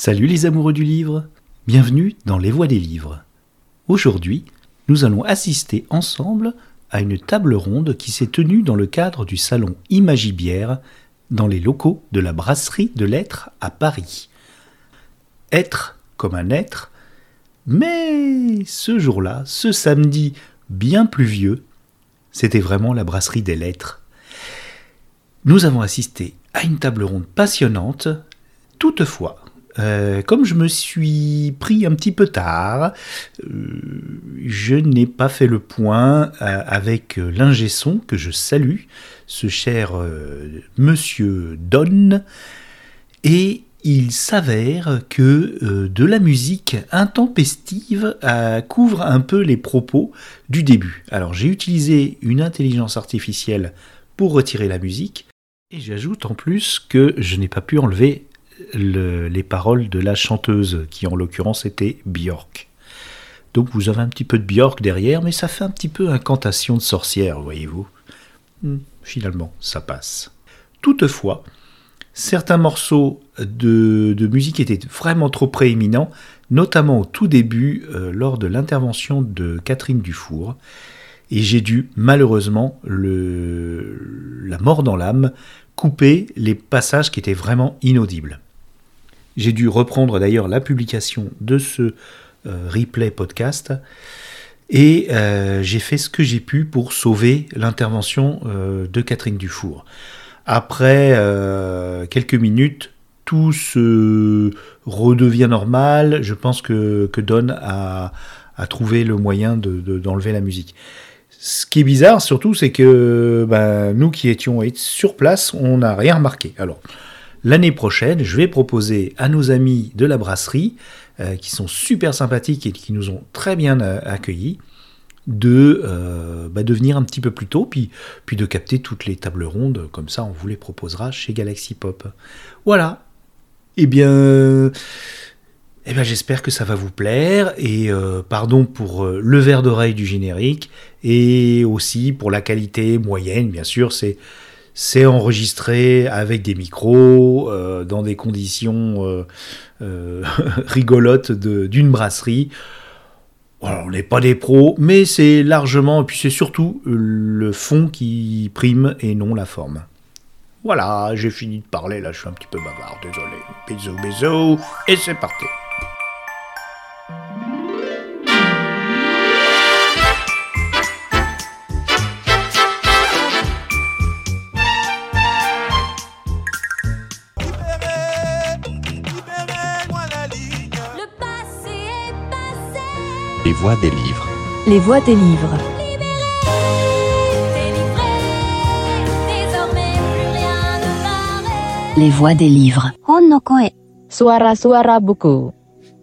Salut les amoureux du livre, bienvenue dans Les Voix des livres. Aujourd'hui, nous allons assister ensemble à une table ronde qui s'est tenue dans le cadre du salon Imagibière dans les locaux de la brasserie de l'être à Paris. Être comme un être, mais ce jour-là, ce samedi bien pluvieux, c'était vraiment la brasserie des lettres. Nous avons assisté à une table ronde passionnante. Toutefois, euh, comme je me suis pris un petit peu tard, euh, je n'ai pas fait le point euh, avec l'ingé son que je salue, ce cher monsieur Don, et il s'avère que de la musique intempestive couvre un peu les propos du début. Alors j'ai utilisé une intelligence artificielle pour retirer la musique, et j'ajoute en plus que je n'ai pas pu enlever les paroles de la chanteuse, qui en l'occurrence était Björk. Donc vous avez un petit peu de Björk derrière, mais ça fait un petit peu incantation de sorcière, voyez-vous. Hmm, finalement, ça passe. Toutefois, certains morceaux de, musique étaient vraiment trop prééminents, notamment au tout début, euh, lors de l'intervention de Catherine Dufour, et j'ai dû malheureusement la mort dans l'âme couper les passages qui étaient vraiment inaudibles. J'ai dû reprendre d'ailleurs la publication de ce euh, replay podcast et euh, j'ai fait ce que j'ai pu pour sauver l'intervention euh, de Catherine Dufour. Après quelques minutes, tout se redevient normal. Je pense que, que Don a, trouvé le moyen d'enlever de, la musique. Ce qui est bizarre surtout, c'est que ben, nous qui étions sur place, on n'a rien remarqué. Alors, l'année prochaine, je vais proposer à nos amis de la brasserie, euh, qui sont super sympathiques et qui nous ont très bien euh, accueillis, de, euh, bah, de venir un petit peu plus tôt, puis, de capter toutes les tables rondes, comme ça on vous les proposera chez Galaxy Pop. Voilà. Eh bien... Eh bien, j'espère que ça va vous plaire et pardon pour le verre d'oreille du générique et aussi pour la qualité moyenne, bien sûr, c'est c'est enregistré avec des micros euh, dans des conditions rigolotes d'une brasserie. on n'est pas des pros, mais c'est largement, et puis c'est surtout le fond qui prime et non la forme. Voilà, j'ai fini de parler, là je suis un petit peu bavard, désolé. Bisous, bisous, et c'est parti. Les voix des livres. Les voix des livres. Les voix des livres. Suara suara buku.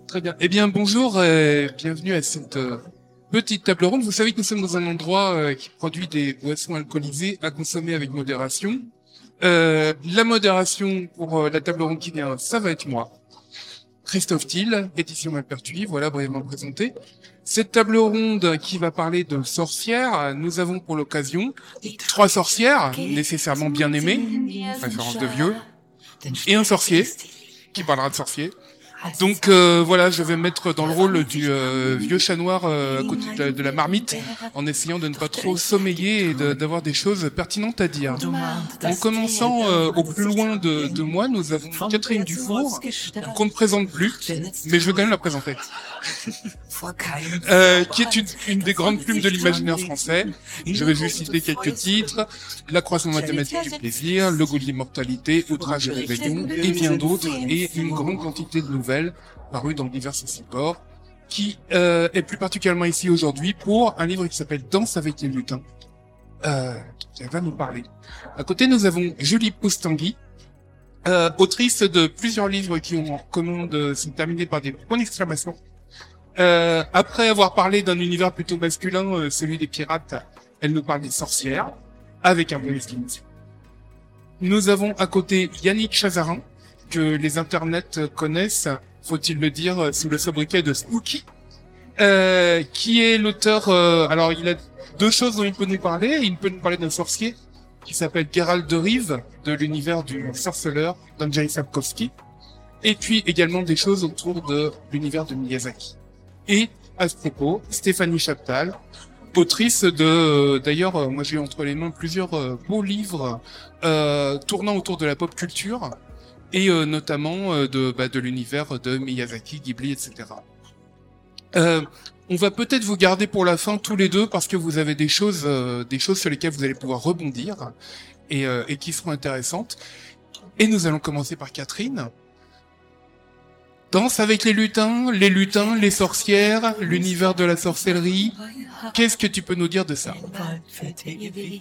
Très bien. Eh bien, bonjour et bienvenue à cette euh, petite table ronde. Vous savez que nous sommes dans un endroit euh, qui produit des boissons alcoolisées à consommer avec modération. Euh, la modération pour la table ronde qui vient, ça va être moi. Christophe Thiel, édition Malpertuis, voilà brièvement présenté. Cette table ronde qui va parler de sorcières, nous avons pour l'occasion trois sorcières, nécessairement bien aimées, référence de vieux, et un sorcier, qui parlera de sorcier. Donc euh, voilà, je vais me mettre dans le rôle du euh, vieux chat noir euh, à côté de la, marmite, en essayant de ne pas trop sommeiller et d'avoir des choses pertinentes à dire. En commençant au plus loin de, de, moi, nous avons Catherine Dufour, qu'on ne présente plus, mais je vais quand même la présenter. Qui est une, une, des grandes plumes de l'imaginaire français. Je vais juste citer quelques titres. La croissance mathématique du plaisir, le goût de l'immortalité, outrage et réveillon, et bien d'autres, et une grande quantité de nouvelles paru dans divers supports, qui euh, est plus particulièrement ici aujourd'hui pour un livre qui s'appelle Danse avec les lutins, euh, qui va nous parler. À côté, nous avons Julie Poustangui, euh, autrice de plusieurs livres qui ont en commun de se terminer par des points d'exclamation. Euh, après avoir parlé d'un univers plutôt masculin, euh, celui des pirates, elle nous parle des sorcières, avec un point d'exclamation. Nous avons à côté Yannick Chazarin, que les internets connaissent, faut-il le dire, sous le sobriquet de Spooky, euh, qui est l'auteur. Euh, alors, il a deux choses dont il peut nous parler. Il peut nous parler d'un sorcier qui s'appelle Geralt de Rive, de l'univers du sorceleur d'Andrzej Sapkowski. et puis également des choses autour de l'univers de Miyazaki. Et à ce propos, Stéphanie Chaptal, autrice de, d'ailleurs, euh, moi j'ai entre les mains plusieurs euh, beaux livres euh, tournant autour de la pop culture et euh, notamment euh, de, bah, de l'univers de Miyazaki, Ghibli, etc. On va peut-être vous garder pour la fin tous les deux parce que vous avez des choses, des choses sur lesquelles vous allez pouvoir rebondir et, et qui seront intéressantes. Et nous allons commencer par Catherine. Danse avec les lutins, les lutins, les sorcières, l'univers de la sorcellerie. Qu'est-ce que tu peux nous dire de ça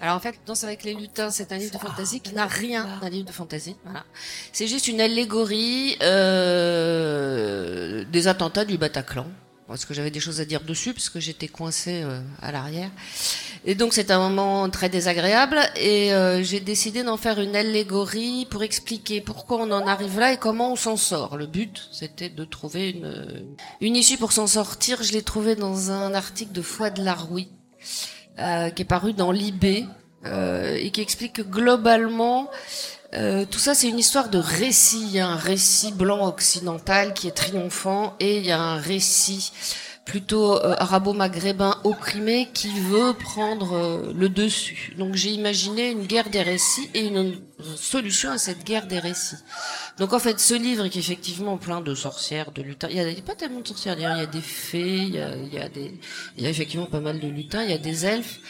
Alors en fait, Danse avec les lutins, c'est un livre de fantasy qui n'a rien d'un livre de fantasy. Voilà. C'est juste une allégorie euh, des attentats du Bataclan. Parce que j'avais des choses à dire dessus, parce que j'étais coincée euh, à l'arrière. Et donc c'est un moment très désagréable, et euh, j'ai décidé d'en faire une allégorie pour expliquer pourquoi on en arrive là et comment on s'en sort. Le but, c'était de trouver une, une issue pour s'en sortir. Je l'ai trouvé dans un article de Foi de Larouille, euh, qui est paru dans l'IB, euh, et qui explique que globalement, euh, tout ça, c'est une histoire de récit. Il y a un récit blanc occidental qui est triomphant et il y a un récit plutôt euh, arabo-maghrébin opprimé qui veut prendre euh, le dessus. Donc j'ai imaginé une guerre des récits et une, solution à cette guerre des récits. Donc en fait, ce livre est effectivement plein de sorcières, de lutins. Il y a, pas tellement de sorcières. Il y a des fées, il y a des, il y a effectivement pas mal de lutins. Il y a des elfes.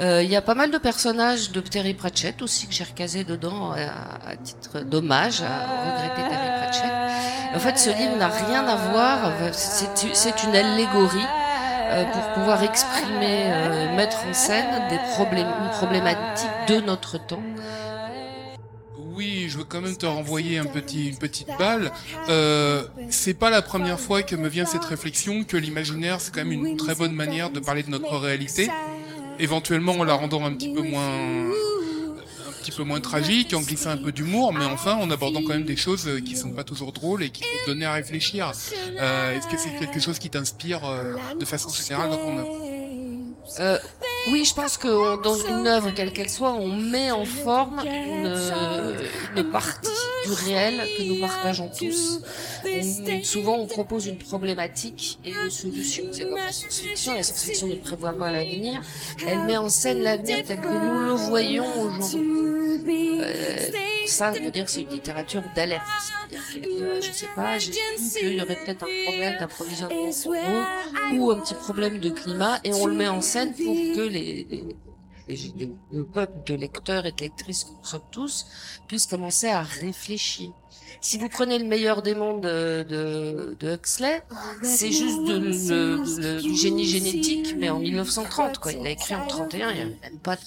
Euh, il y a pas mal de personnages de Terry Pratchett aussi que j'ai recasé dedans à, titre d'hommage à regretter Terry Pratchett. En fait, ce livre n'a rien à voir. C'est c'est une allégorie euh, pour pouvoir exprimer, euh, mettre en scène des problèmes, une problématique de notre temps. Oui, je veux quand même te renvoyer un petit, une petite balle. Euh, c'est pas la première fois que me vient cette réflexion que l'imaginaire c'est quand même une très bonne manière de parler de notre réalité, éventuellement en la rendant un petit peu moins un petit peu moins tragique, en glissant un peu d'humour, mais enfin en abordant quand même des choses qui sont pas toujours drôles et qui peuvent donner à réfléchir. Euh, Est-ce que c'est quelque chose qui t'inspire euh, de façon générale dans ton œuvre? Euh, oui, je pense que dans une œuvre, quelle qu'elle soit, on met en forme une, une partie du réel que nous partageons tous. Souvent, on propose une problématique et une solution. C'est comme la science-fiction. La science-fiction ne prévoit pas l'avenir. Elle met en scène l'avenir tel que nous le voyons aujourd'hui. Euh, ça veut dire c'est une littérature d'alerte. Euh, je sais pas, j'ai qu'il y aurait peut-être un problème d'approvisionnement ou un petit problème de climat et on le met en scène pour que les, les- le peuple de lecteurs et de lectrices que nous sommes tous puissent commencer à réfléchir. Si vous prenez le meilleur des mondes de, de, de Huxley, c'est juste de, le- du génie génétique, mais en 1930, quoi. Il a écrit en 31, il n'y avait même pas de...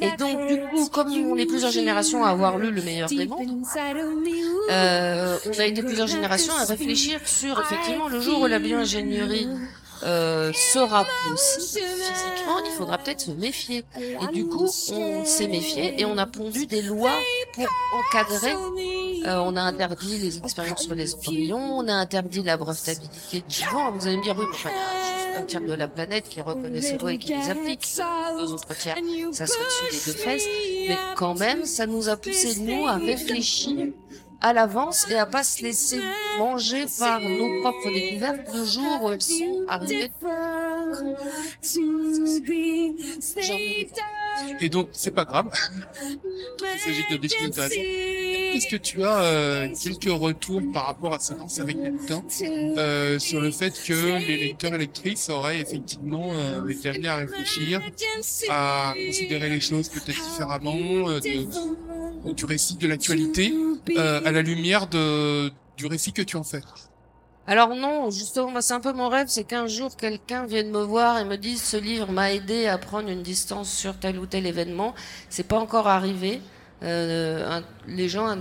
Et donc, du coup, comme on est plusieurs générations à avoir lu le meilleur des mondes, euh, on a été plusieurs générations à réfléchir sur effectivement le jour où la bioingénierie euh, sera possible physiquement, il faudra peut-être se méfier. Et du coup, on s'est méfié et on a pondu des lois pour encadrer. Euh, on a interdit les expériences sur les embryons, on a interdit la brevetabilité du vivant. Vous allez me dire oui, mais enfin, un tiers de la planète qui reconnaît ces lois et qui les applique. Deux autres tiers, ça serait dessus des deux fesses. Mais quand même, ça nous a poussé nous à réfléchir à l'avance et à pas se laisser manger par nos propres découvertes le jour où elles sont arrivées. Et donc, c'est pas grave. Il s'agit de des choses intéressantes. Est-ce que tu as euh, quelques retours par rapport à ce lance avec lutins euh, sur le fait que les lecteurs et lectrices auraient effectivement euh, été amenés à réfléchir, à considérer les choses peut-être différemment euh, de- du récit de l'actualité euh, à la lumière de, du récit que tu en fais? Alors non, justement, c'est un peu mon rêve, c'est qu'un jour quelqu'un vienne me voir et me dise ce livre m'a aidé à prendre une distance sur tel ou tel événement. C'est pas encore arrivé. Euh, les gens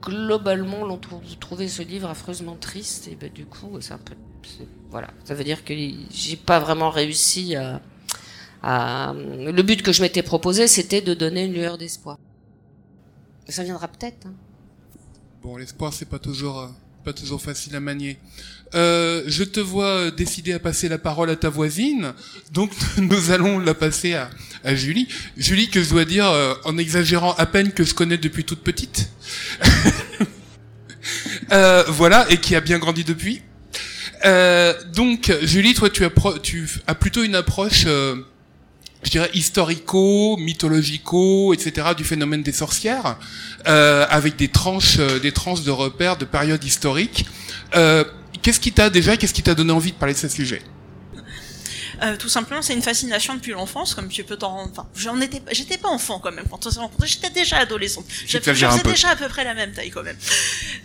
globalement l'ont trou- trouvé ce livre affreusement triste et ben du coup c'est un peu voilà ça veut dire que j'ai pas vraiment réussi à, à le but que je m'étais proposé c'était de donner une lueur d'espoir ça viendra peut-être hein. Bon, l'espoir, c'est pas toujours, euh, pas toujours facile à manier. Euh, je te vois euh, décider à passer la parole à ta voisine, donc nous allons la passer à, à Julie. Julie, que je dois dire, euh, en exagérant à peine que je connais depuis toute petite. Euh, voilà, et qui a bien grandi depuis. Euh, donc, Julie, toi, tu as, tu as plutôt une approche, euh, je dirais, historico, mythologico, etc., du phénomène des sorcières, euh, avec des tranches, euh, des tranches de repères de périodes historiques. Euh, qu'est-ce qui t'a déjà, qu'est-ce qui t'a donné envie de parler de ce sujet? Euh, tout simplement, c'est une fascination depuis l'enfance, comme tu peux t'en rendre. Enfin, j'en étais, j'étais pas enfant quand même quand on s'est rencontrés. J'étais déjà adolescente. J'étais déjà à peu près la même taille quand même.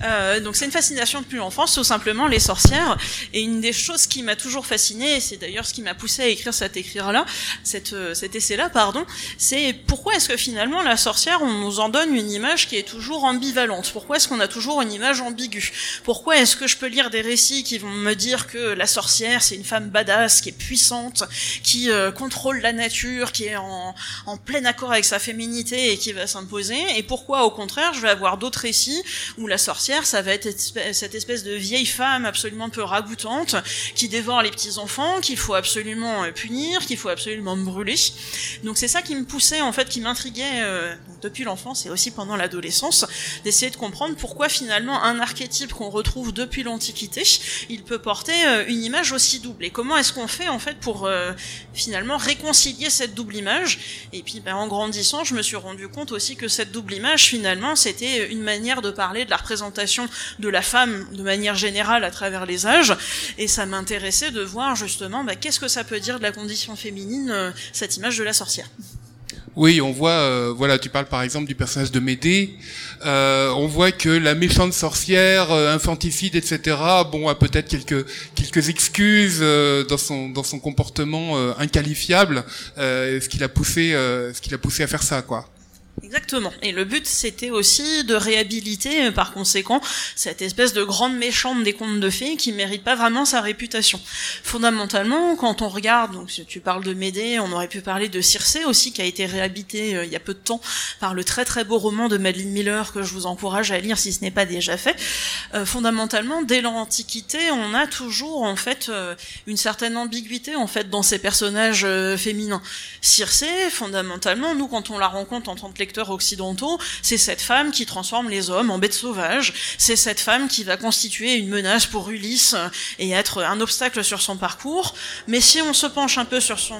Euh, donc c'est une fascination depuis l'enfance, tout simplement les sorcières. Et une des choses qui m'a toujours fascinée, et c'est d'ailleurs ce qui m'a poussé à écrire cet écrire-là, cette, euh, cet essai-là, pardon, c'est pourquoi est-ce que finalement la sorcière, on nous en donne une image qui est toujours ambivalente? Pourquoi est-ce qu'on a toujours une image ambiguë? Pourquoi est-ce que je peux lire des récits qui vont me dire que la sorcière, c'est une femme badass, qui est puissante qui euh, contrôle la nature, qui est en, plein accord avec sa féminité et qui va s'imposer, et pourquoi au contraire je vais avoir d'autres récits où la sorcière, ça va être cette espèce de vieille femme absolument peu ragoûtante, qui dévore les petits enfants, qu'il faut absolument euh, punir, qu'il faut absolument brûler. Donc c'est ça qui me poussait en fait, qui m'intriguait euh, depuis l'enfance et aussi pendant l'adolescence, d'essayer de comprendre pourquoi finalement un archétype qu'on retrouve depuis l'Antiquité, il peut porter une image aussi double. Et comment est-ce qu'on fait en fait pour pour euh, finalement réconcilier cette double image. Et puis ben, en grandissant, je me suis rendu compte aussi que cette double image, finalement, c'était une manière de parler de la représentation de la femme de manière générale à travers les âges. Et ça m'intéressait de voir justement ben, qu'est-ce que ça peut dire de la condition féminine, euh, cette image de la sorcière. Oui, on voit, euh, voilà, tu parles par exemple du personnage de Médée. Euh, on voit que la méchante sorcière, euh, infanticide, etc. Bon, a peut-être quelques quelques excuses dans son dans son comportement inqualifiable, ce qui l'a poussé, ce qui l'a poussé à faire ça, quoi. Exactement. Et le but, c'était aussi de réhabiliter, euh, par conséquent, cette espèce de grande méchante des contes de fées qui mérite pas vraiment sa réputation. Fondamentalement, quand on regarde, donc si tu parles de Médée, on aurait pu parler de Circé aussi, qui a été réhabilité euh, il y a peu de temps par le très très beau roman de Madeleine Miller que je vous encourage à lire si ce n'est pas déjà fait. Euh, fondamentalement, dès l'Antiquité, on a toujours en fait une certaine ambiguïté en fait dans ces personnages féminins. Circé, fondamentalement, nous quand on la rencontre en tant que occidentaux, c'est cette femme qui transforme les hommes en bêtes sauvages, c'est cette femme qui va constituer une menace pour Ulysse et être un obstacle sur son parcours. Mais si on se penche un peu sur son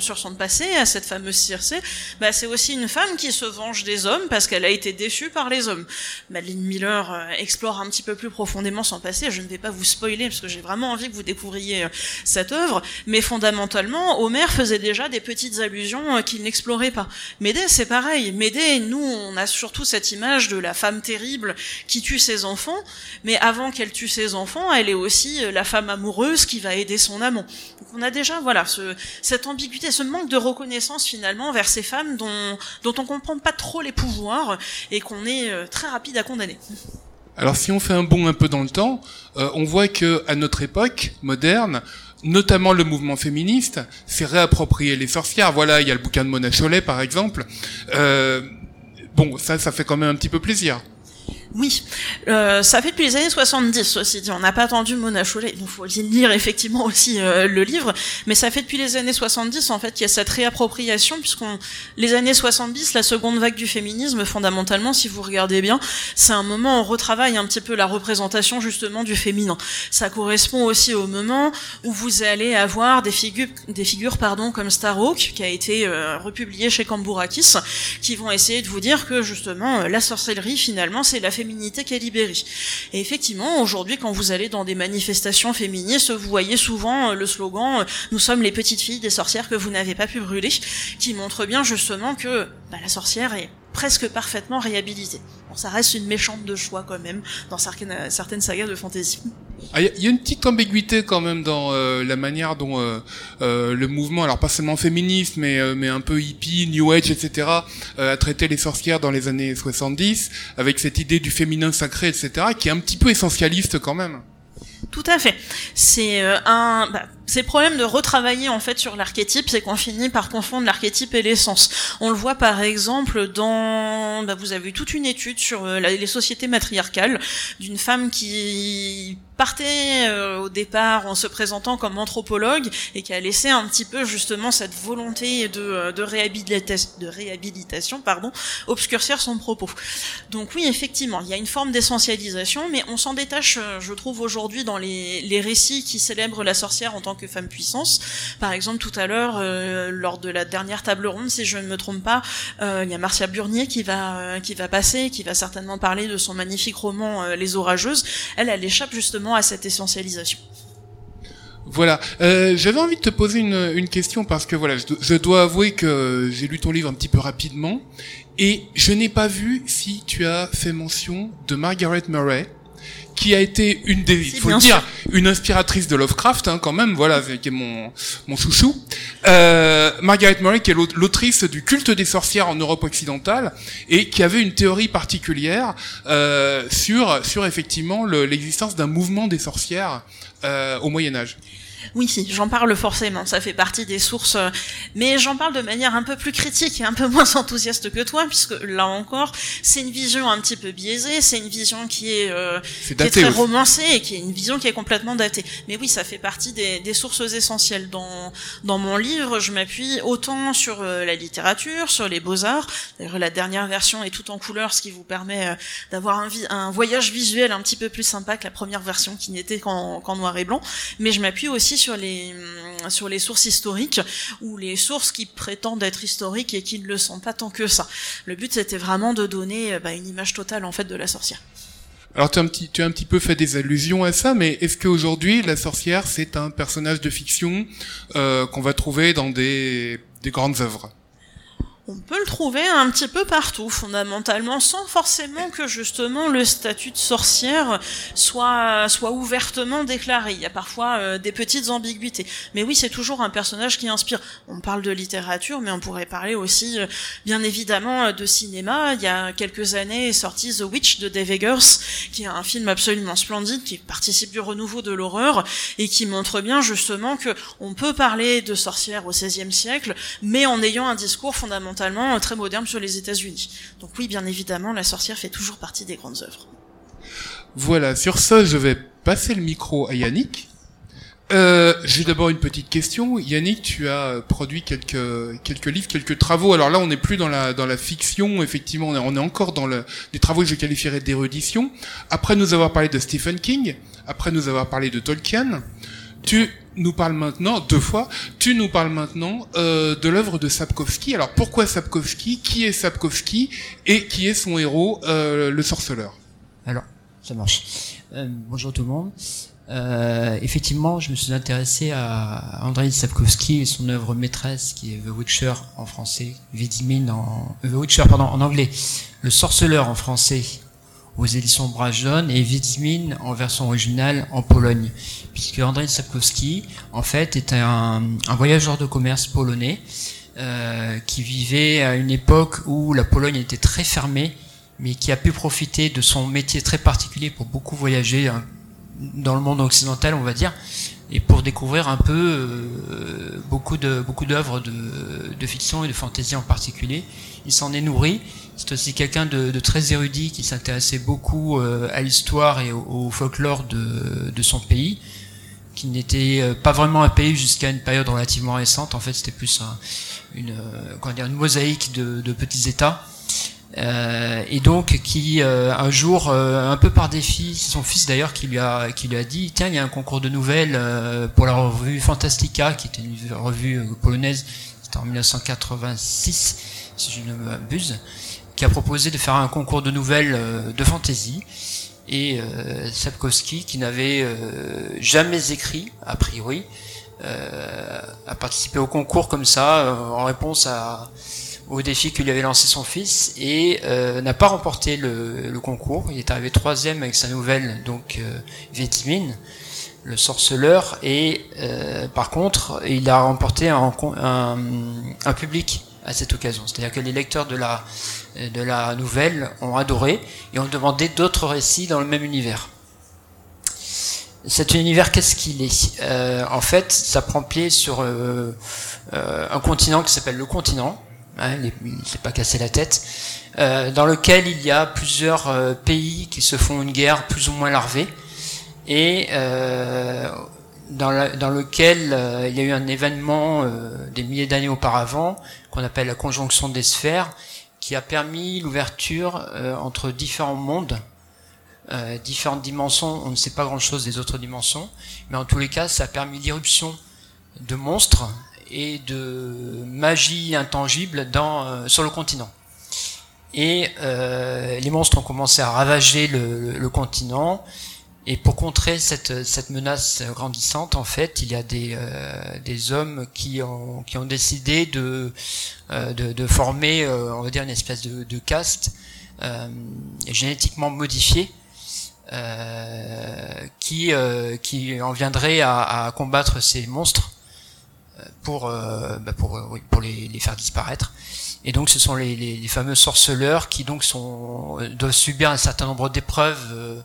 sur son passé, à cette fameuse Circé, bah c'est aussi une femme qui se venge des hommes parce qu'elle a été déçue par les hommes. Madeleine Miller euh, explore un petit peu plus profondément son passé. Je ne vais pas vous spoiler parce que j'ai vraiment envie que vous découvriez euh, cette œuvre, mais fondamentalement, Homer faisait déjà des petites allusions euh, qu'il n'explorait pas. Médée, c'est pareil. Nous, on a surtout cette image de la femme terrible qui tue ses enfants, mais avant qu'elle tue ses enfants, elle est aussi la femme amoureuse qui va aider son amant. Donc on a déjà, voilà, ce, cette ambiguïté, ce manque de reconnaissance finalement vers ces femmes dont, dont on comprend pas trop les pouvoirs et qu'on est euh, très rapide à condamner. Alors si on fait un bond un peu dans le temps, euh, on voit que à notre époque moderne, notamment le mouvement féministe, s'est réapproprié les sorcières. Voilà, il y a le bouquin de Mona Chollet par exemple. Euh, bon, ça, ça fait quand même un petit peu plaisir. Oui, euh, ça fait depuis les années 70 aussi. On n'a pas attendu Mona Chollet, il faut lire effectivement aussi euh, le livre, mais ça fait depuis les années 70 en fait qu'il y a cette réappropriation, puisqu'on les années 70, la seconde vague du féminisme, fondamentalement, si vous regardez bien, c'est un moment où on retravaille un petit peu la représentation justement du féminin. Ça correspond aussi au moment où vous allez avoir des figures, des figures pardon comme Starhawk, qui a été euh, republié chez Cambourakis, qui vont essayer de vous dire que justement la sorcellerie finalement c'est la féminité féminité. Et effectivement, aujourd'hui, quand vous allez dans des manifestations féministes, vous voyez souvent euh, le slogan euh, Nous sommes les petites filles des sorcières que vous n'avez pas pu brûler », qui montre bien justement que bah, la sorcière est presque parfaitement réhabilitée. Bon, ça reste une méchante de choix quand même dans certaines, certaines sagas de fantasy. Il ah, y, a une petite ambiguïté quand même dans euh, la manière dont euh, euh, le mouvement, alors pas seulement féministe, mais, mais un peu hippie, new age, etc., a traité les sorcières dans les années 70, avec cette idée du féminin sacré, etc., qui est un petit peu essentialiste quand même. Tout à fait. C'est un... Bah, ces problèmes de retravailler en fait sur l'archétype, c'est qu'on finit par confondre l'archétype et l'essence. On le voit par exemple dans, bah, vous avez eu toute une étude sur euh, les sociétés matriarcales d'une femme qui partait euh, au départ en se présentant comme anthropologue et qui a laissé un petit peu justement cette volonté de, euh, de, réhabilitation, pardon, obscurcir son propos. Donc oui, effectivement, il y a une forme d'essentialisation, mais on s'en détache, je trouve, aujourd'hui dans les, les, récits qui célèbrent la sorcière en tant que femme puissance. Par exemple, tout à l'heure, lors de la dernière table ronde, si je ne me trompe pas, il y a Marcia Burnier qui va, qui va passer, qui va certainement parler de son magnifique roman Les Orageuses. Elle, elle échappe justement à cette essentialisation. Voilà, euh, j'avais envie de te poser une, question parce que voilà, je, dois avouer que j'ai lu ton livre un petit peu rapidement et je n'ai pas vu si tu as fait mention de Margaret Murray qui a été une des, il faut le dire, une inspiratrice de Lovecraft, hein, quand même, voilà, qui est mon, mon chouchou. Euh, Margaret Murray, qui est l'autrice du culte des sorcières en Europe occidentale, et qui avait une théorie particulière euh, sur, sur effectivement l'existence d'un mouvement des sorcières euh, au Moyen Âge. Oui, j'en parle forcément, ça fait partie des sources, euh, mais j'en parle de manière un peu plus critique et un peu moins enthousiaste que toi, puisque là encore, c'est une vision un petit peu biaisée, c'est une vision qui est, euh, très romancée et qui est une vision qui est complètement datée. Mais oui, ça fait partie des, des sources essentielles. Dans, dans mon livre, je m'appuie autant sur euh, la littérature, sur les beaux-arts. D'ailleurs, la dernière version est tout en couleur, ce qui vous permet d'avoir un, un, voyage visuel un petit peu plus sympa que la première version qui n'était qu'en noir et blanc. Mais je m'appuie aussi sur les, hum, sur les sources historiques ou les sources qui prétendent être historiques et qui ne le sont pas tant que ça. Le but c'était vraiment de donner bah, une image totale en fait de la sorcière. Alors tu as, un petit, tu as un petit peu fait des allusions à ça, mais est-ce qu'aujourd'hui la sorcière c'est un personnage de fiction euh, qu'on va trouver dans des, des grandes œuvres? On peut le trouver un petit peu partout, fondamentalement, sans forcément que justement le statut de sorcière soit soit ouvertement déclaré. Il y a parfois euh, des petites ambiguïtés, mais oui, c'est toujours un personnage qui inspire. On parle de littérature, mais on pourrait parler aussi, euh, bien évidemment, euh, de cinéma. Il y a quelques années est sorti The Witch de Dave Eggers, qui est un film absolument splendide, qui participe du renouveau de l'horreur et qui montre bien justement que on peut parler de sorcière au XVIe siècle, mais en ayant un discours fondamental fondamentalement très moderne sur les États-Unis. Donc oui, bien évidemment, la sorcière fait toujours partie des grandes œuvres. Voilà, sur ça, je vais passer le micro à Yannick. Euh, J'ai d'abord une petite question. Yannick, tu as produit quelques quelques livres, quelques travaux. Alors là, on n'est plus dans la dans la fiction. Effectivement, on est, on est encore dans le, des travaux que je qualifierais d'érudition. Après nous avoir parlé de Stephen King, après nous avoir parlé de Tolkien, tu nous parles maintenant, deux fois, tu nous parles maintenant euh, de l'œuvre de Sapkowski. Alors pourquoi Sapkowski? Qui est Sapkowski? Et qui est son héros, euh, le sorceleur? Alors, ça marche. Euh, bonjour tout le monde. Effectivement, je me suis intéressé à Andrei Sapkowski et son œuvre maîtresse qui est The Witcher en français, Vidimin en The Witcher pardon en anglais, Le Sorceleur en français aux éditions Brajon et Wiedźmin en version originale en Pologne, puisque Andrzej Sapkowski, en fait, était un, un voyageur de commerce polonais euh, qui vivait à une époque où la Pologne était très fermée, mais qui a pu profiter de son métier très particulier pour beaucoup voyager hein, dans le monde occidental, on va dire, et pour découvrir un peu euh, beaucoup de beaucoup d'œuvres de, de fiction et de fantaisie en particulier. Il s'en est nourri c'est aussi quelqu'un de, très érudit qui s'intéressait beaucoup euh, à l'histoire et au, folklore de, son pays, qui n'était euh, pas vraiment un pays jusqu'à une période relativement récente. En fait, c'était plus un, une, euh, comment dire, une mosaïque de, petits États. Euh, et donc qui un jour, un peu par défi, c'est son fils d'ailleurs qui lui a qui lui a dit tiens il y a un concours de nouvelles pour la revue Fantastica qui était une revue polonaise, c'était en 1986 si je ne m'abuse qui a proposé de faire un concours de nouvelles euh, de fantasy. Et euh, Sapkowski, qui n'avait euh, jamais écrit, a priori, euh, a participé au concours comme ça, en réponse à, au défi que lui avait lancé son fils, et n'a pas remporté le, le, concours. Il est arrivé troisième avec sa nouvelle, donc euh, le sorceleur, et par contre, il a remporté un, un, un public à cette occasion. C'est-à-dire que les lecteurs de la de la nouvelle ont adoré et ont demandé d'autres récits dans le même univers. cet univers, qu'est-ce qu'il est, En fait, ça prend pied sur un continent qui s'appelle le continent. Hein, il s'est pas cassé la tête. dans lequel il y a plusieurs pays qui se font une guerre plus ou moins larvée et dans, dans, lequel euh, il y a eu un événement euh, des milliers d'années auparavant, qu'on appelle la conjonction des sphères, qui a permis l'ouverture euh, entre différents mondes, différentes dimensions. On ne sait pas grand-chose des autres dimensions, mais en tous les cas, ça a permis l'irruption de monstres et de magie intangible dans, sur le continent. Et les monstres ont commencé à ravager le, le continent et pour contrer cette, cette menace grandissante, en fait, il y a des, euh, des hommes qui ont, qui ont décidé de, euh, de, de, former, euh, on va dire, une espèce de, de caste génétiquement modifiée qui, qui en viendrait à, à, combattre ces monstres pour, bah pour, pour les, les, faire disparaître. Et donc, ce sont les, les, les fameux sorceleurs qui donc sont doivent subir un certain nombre d'épreuves euh,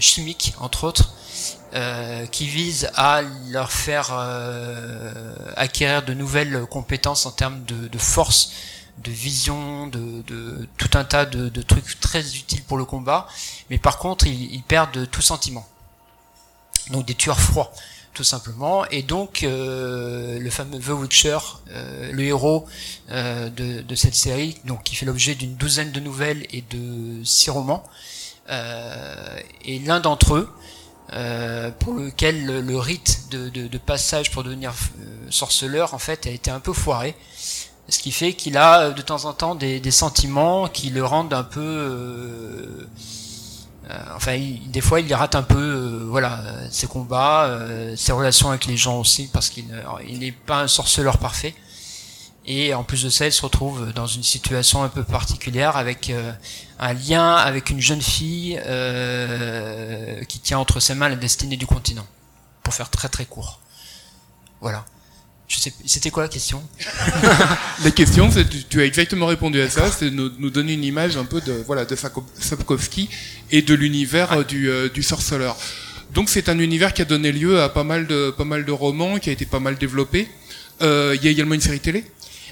chimiques, entre autres, euh, qui visent à leur faire euh, acquérir de nouvelles compétences en termes de, force, de vision, de, tout un tas de, trucs très utiles pour le combat, mais par contre ils, perdent tout sentiment. Donc des tueurs froids tout simplement. Et donc euh, le fameux The Witcher, euh, le héros euh, de, de, cette série, donc qui fait l'objet d'une douzaine de nouvelles et de six romans, euh, et l'un d'entre eux, euh, pour lequel le, rite de, passage pour devenir euh, sorceleur en fait a été un peu foiré. Ce qui fait qu'il a de temps en temps des, sentiments qui le rendent un peu, euh, enfin, des fois il rate un peu, voilà, ses combats, ses relations avec les gens aussi, parce qu'il n'est pas un sorceleur parfait. Et en plus de ça, il se retrouve dans une situation un peu particulière avec euh, un lien avec une jeune fille euh, qui tient entre ses mains la destinée du continent. Pour faire très très court. Voilà. Je sais, c'était quoi la question? La question, c'est tu, as exactement répondu à ça, c'est nous, nous donner une image un peu de voilà de Sapkowski et de l'univers euh, du, euh, du sorceleur. Donc c'est un univers qui a donné lieu à pas mal de pas mal de romans, qui a été pas mal développé. Euh, il y a également une série télé.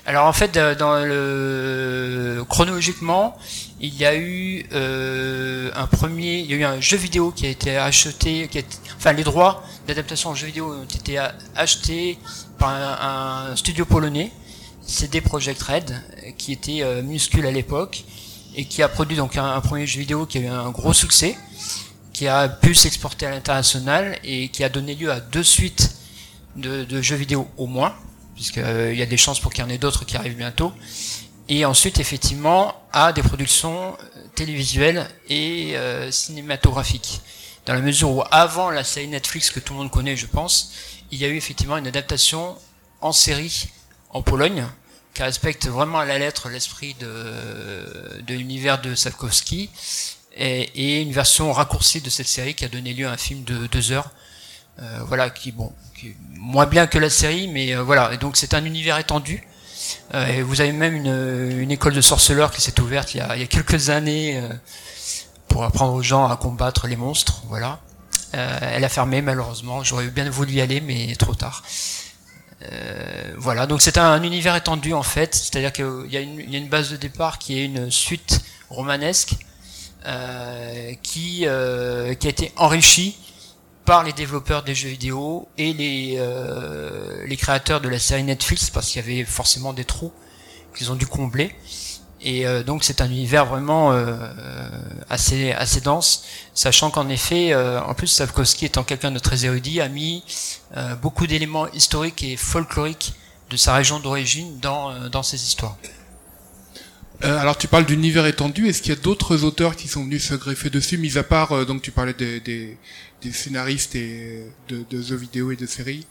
Alors en fait, dans le chronologiquement, il y a eu euh, un premier, il y a eu un jeu vidéo qui a été acheté, qui enfin les droits d'adaptation en jeu vidéo ont été achetés par un, studio polonais, CD Projekt Red, qui était euh, minuscule à l'époque et qui a produit donc un, premier jeu vidéo qui a eu un gros succès, qui a pu s'exporter à l'international et qui a donné lieu à deux suites de jeux vidéo au moins puisqu'il euh, y a des chances pour qu'il y en ait d'autres qui arrivent bientôt. Et ensuite, effectivement, à des productions euh, télévisuelles et euh, cinématographiques. Dans la mesure où, avant la série Netflix que tout le monde connaît, je pense, il y a eu effectivement une adaptation en série en Pologne, qui respecte vraiment à la lettre l'esprit de, de l'univers de Sapkowski, et, une version raccourcie de cette série qui a donné lieu à un film de deux heures, voilà, qui bon, moins bien que la série, mais euh, voilà. Et donc c'est un univers étendu. Euh, et vous avez même une, école de sorceleurs qui s'est ouverte il y, a, quelques années euh, pour apprendre aux gens à combattre les monstres. Voilà. elle a fermé malheureusement. J'aurais bien voulu y aller, mais trop tard. voilà. Donc c'est un, univers étendu en fait. C'est-à-dire qu'il y, a une, il y a une base de départ qui est une suite romanesque qui, qui a été enrichie par les développeurs des jeux vidéo et les, euh, les créateurs de la série Netflix parce qu'il y avait forcément des trous qu'ils ont dû combler. Et euh, donc c'est un univers vraiment euh, assez assez dense, sachant qu'en effet, en plus Savkovski étant quelqu'un de très érudit, a mis beaucoup d'éléments historiques et folkloriques de sa région d'origine dans dans ses histoires. alors tu parles d'univers étendu, est-ce qu'il y a d'autres auteurs qui sont venus se greffer dessus, mis à part donc tu parlais des, des, des scénaristes et de, de jeux vidéo et de séries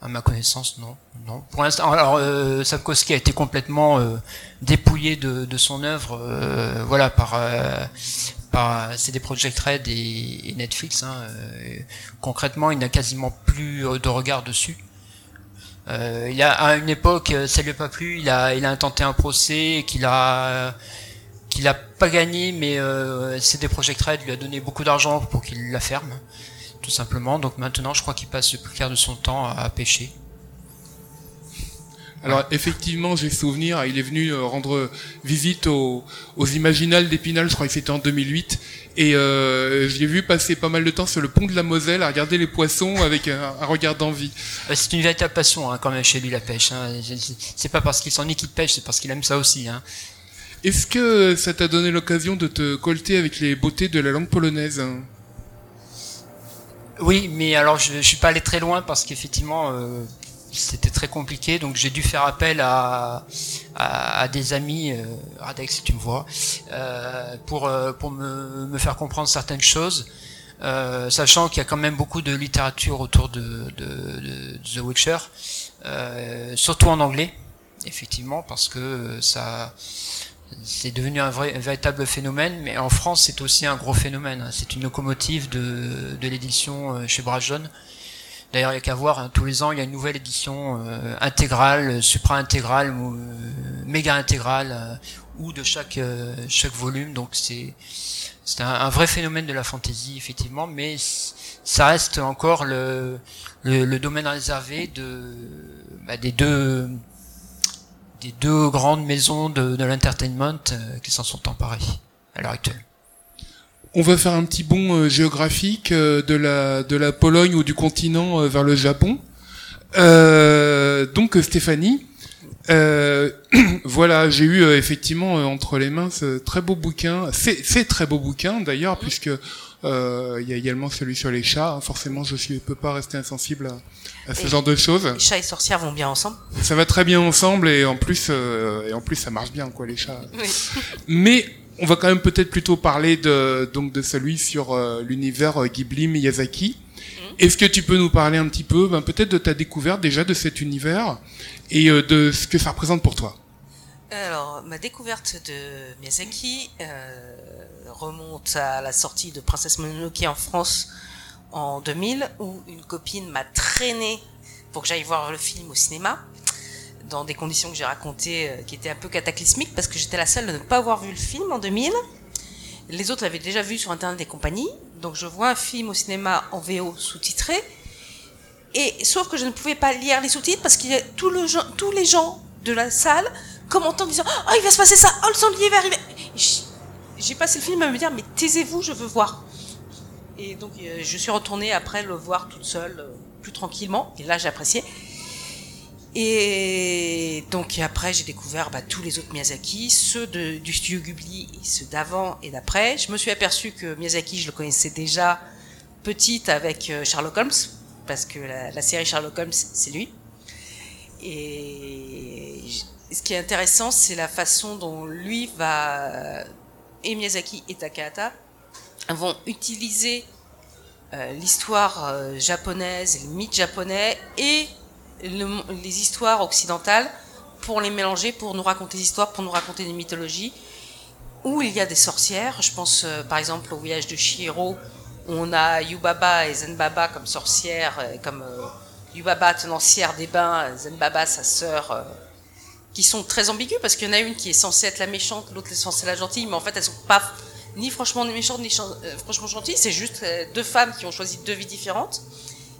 à ma connaissance, non. non. Pour l'instant, alors euh, Sapkowski a été complètement euh, dépouillé de, de, son œuvre, euh, voilà, par euh, par CD Projekt Red et, et Netflix. Hein, euh, concrètement, il n'a quasiment plus de regard dessus. il a à une époque, ça lui a pas plu. Il a il a intenté un procès qu'il a qu'il a pas gagné, mais euh, CD Projekt Red lui a donné beaucoup d'argent pour qu'il la ferme. tout simplement. Donc maintenant, je crois qu'il passe le plus clair de son temps à pêcher. Alors effectivement, j'ai souvenir, il est venu euh, rendre visite aux, aux Imaginales d'Épinal, je crois que c'était en 2008, et euh, je l'ai vu passer pas mal de temps sur le pont de la Moselle à regarder les poissons avec un, regard d'envie. Euh, c'est une véritable passion hein, quand même chez lui la pêche. Hein. C'est pas parce qu'il s'en qui pêche, c'est parce qu'il aime ça aussi. Hein. Est-ce que ça t'a donné l'occasion de te colter avec les beautés de la langue polonaise Oui, mais alors je, je suis pas allé très loin parce qu'effectivement, euh, c'était très compliqué, donc j'ai dû faire appel à, à, des amis, euh, Radex si tu me vois, euh, pour, euh, pour me, me, faire comprendre certaines choses, euh, sachant qu'il y a quand même beaucoup de littérature autour de, de, The Witcher, surtout en anglais, effectivement, parce que ça c'est devenu un, vrai, véritable phénomène, mais en France c'est aussi un gros phénomène. C'est une locomotive de, de l'édition chez Brajon. D'ailleurs, il n'y a qu'à voir, hein, tous les ans, il y a une nouvelle édition euh, intégrale, supra-intégrale, euh, méga intégrale, euh, ou de chaque chaque volume. Donc c'est c'est un, vrai phénomène de la fantaisie, effectivement, mais ça reste encore le, le, domaine réservé de bah, des deux des deux grandes maisons de, de l'entertainment qui s'en sont emparées à l'heure actuelle. On va faire un petit bond euh, géographique euh, de la de la Pologne ou du continent euh, vers le Japon. donc Stéphanie, voilà, j'ai eu effectivement entre les mains ce très beau bouquin, c'est très beau bouquin d'ailleurs, puisque il y a également celui sur les chats. Forcément, je ne peux pas rester insensible à, ce genre de choses. Les chats et sorcières vont bien ensemble. Ça va très bien ensemble et en plus, et en plus, ça marche bien quoi les chats. Oui. Mais on va quand même peut-être plutôt parler de donc de celui sur euh, l'univers euh, Ghibli Miyazaki. Mhm. Est-ce que tu peux nous parler un petit peu, ben, peut-être de ta découverte déjà de cet univers et euh, de ce que ça représente pour toi? Alors, ma découverte de Miyazaki remonte à la sortie de Princesse Mononoke en France en 2000, où une copine m'a traîné pour que j'aille voir le film au cinéma dans des conditions que j'ai racontées euh, qui étaient un peu cataclysmiques parce que j'étais la seule à ne pas avoir vu le film en 2000. Les autres l'avaient déjà vu sur Internet et compagnie. Donc je vois un film au cinéma en VO sous-titré. Et sauf que je ne pouvais pas lire les sous-titres parce qu'il y a tous les gens de la salle commentant en disant Oh, il va se passer ça Oh, le sanglier va arriver J'ai passé le film à me dire Mais taisez-vous, je veux voir. Et donc euh, je suis retournée après le voir toute seule, euh, plus tranquillement. Et là, j'ai apprécié. Et donc après, j'ai découvert bah, tous les autres Miyazaki, ceux du studio Ghibli, ceux d'avant et d'après. Je me suis aperçu que Miyazaki, je le connaissais déjà petite avec euh, Sherlock Holmes, parce que la, série Sherlock Holmes, c'est lui. Et ce qui est intéressant, c'est la façon dont lui va, et Miyazaki et Takahata, vont utiliser euh, l'histoire euh, japonaise, le mythe japonais et les histoires occidentales pour les mélanger, pour nous raconter des histoires, pour nous raconter des mythologies, où il y a des sorcières. Je pense euh, par exemple au voyage de Shihiro, où on a Yubaba et Zenbaba comme sorcières, comme Yubaba tenancière des bains, Zenbaba sa sœur, qui sont très ambiguës, parce qu'il y en a une qui est censée être la méchante, l'autre est censée être la gentille, mais en fait elles sont pas ni franchement méchantes ni franchement gentilles, c'est juste deux femmes qui ont choisi deux vies différentes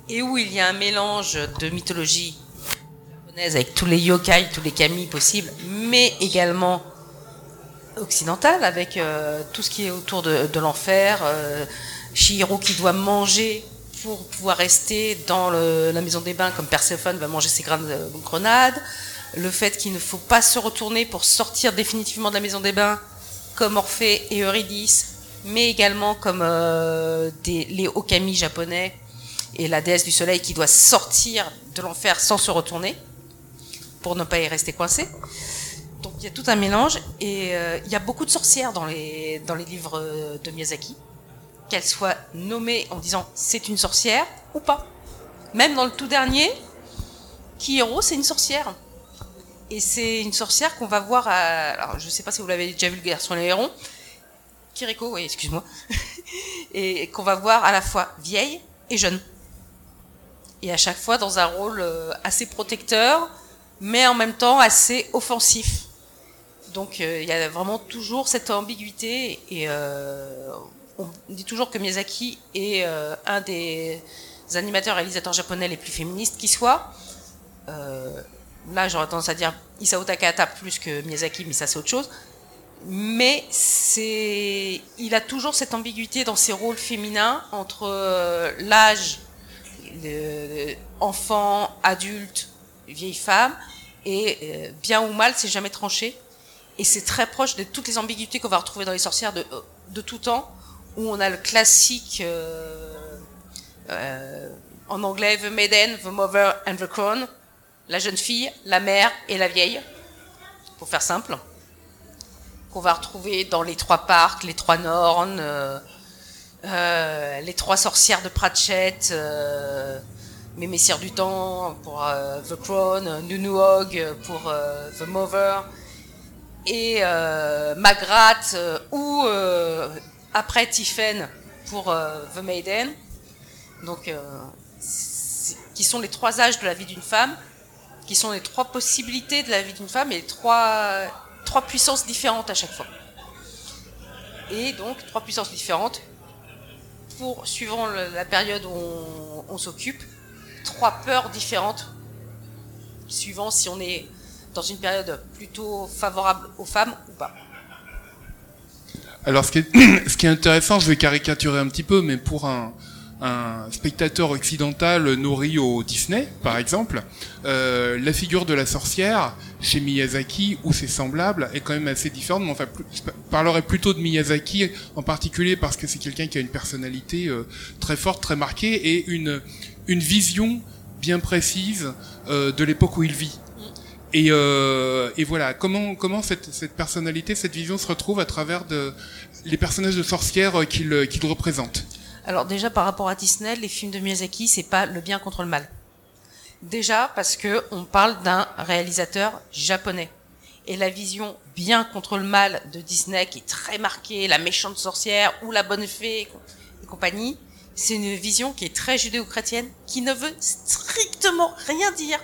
et où il y a un mélange de mythologie japonaise avec tous les yokai, tous les kami possibles, mais également occidentale avec euh, tout ce qui est autour de, l'enfer. Euh, Shihiro qui doit manger pour pouvoir rester dans la maison des bains comme Perséphone va manger ses grenades. Le fait qu'il ne faut pas se retourner pour sortir définitivement de la maison des bains comme Orphée et Eurydice, mais également comme euh, les Okami japonais et la déesse du soleil qui doit sortir de l'enfer sans se retourner pour ne pas y rester coincé. Donc il y a tout un mélange et euh, il y a beaucoup de sorcières dans les, dans les livres de Miyazaki, qu'elles soient nommées en disant c'est une sorcière ou pas. Même dans le tout dernier, Kihiro c'est une sorcière. Et c'est une sorcière qu'on va voir à... Alors je sais pas si vous l'avez déjà vu le garçon et. Kiriko, oui, excuse-moi. et qu'on va voir à la fois vieille et jeune et à chaque fois dans un rôle euh, assez protecteur, mais en même temps assez offensif. Donc euh, il y a vraiment toujours cette ambiguïté et euh, on dit toujours que Miyazaki est un des animateurs réalisateurs japonais les plus féministes qui soit. Euh, là, j'aurais tendance à dire Isao Takahata plus que Miyazaki, mais ça c'est autre chose. Mais c'est, il a toujours cette ambiguïté dans ses rôles féminins entre euh, l'âge, enfant, adulte, vieille femme, et bien ou mal, c'est jamais tranché. Et c'est très proche de toutes les ambiguïtés qu'on va retrouver dans les sorcières de, de tout temps où on a le classique euh, euh, en anglais The Maiden, The Mother and the Crown, la jeune fille, la mère et la vieille, pour faire simple, qu'on va retrouver dans les trois parcs, les trois Nornes, euh, les trois sorcières de Pratchett, mes messieurs du temps pour The Crown, Nunuog pour The Mother, et Magrat ou après Tiffen pour euh, The Maiden. Donc, euh, qui sont les trois âges de la vie d'une femme, qui sont les trois possibilités de la vie d'une femme et trois, trois puissances différentes à chaque fois. Et donc, trois puissances différentes pour, suivant la période où on, s'occupe, trois peurs différentes, suivant si on est dans une période plutôt favorable aux femmes ou pas. Alors, ce qui, ce qui est intéressant, je vais caricaturer un petit peu, mais pour un, un spectateur occidental nourri au Disney, par exemple, euh, la figure de la sorcière chez Miyazaki ou ses semblables est quand même assez différente. Mais enfin, je parlerai plutôt de Miyazaki en particulier parce que c'est quelqu'un qui a une personnalité euh, très forte, très marquée et une une vision bien précise euh, de l'époque où il vit. Et, euh, et, voilà, comment, comment cette, cette, personnalité, cette vision se retrouve à travers de, les personnages de sorcières qu'il qu représente Alors déjà, par rapport à Disney, les films de Miyazaki, c'est pas le bien contre le mal. Déjà parce que on parle d'un réalisateur japonais. Et la vision bien contre le mal de Disney, qui est très marquée, la méchante sorcière ou la bonne fée et compagnie, c'est une vision qui est très judéo-chrétienne, qui ne veut strictement rien dire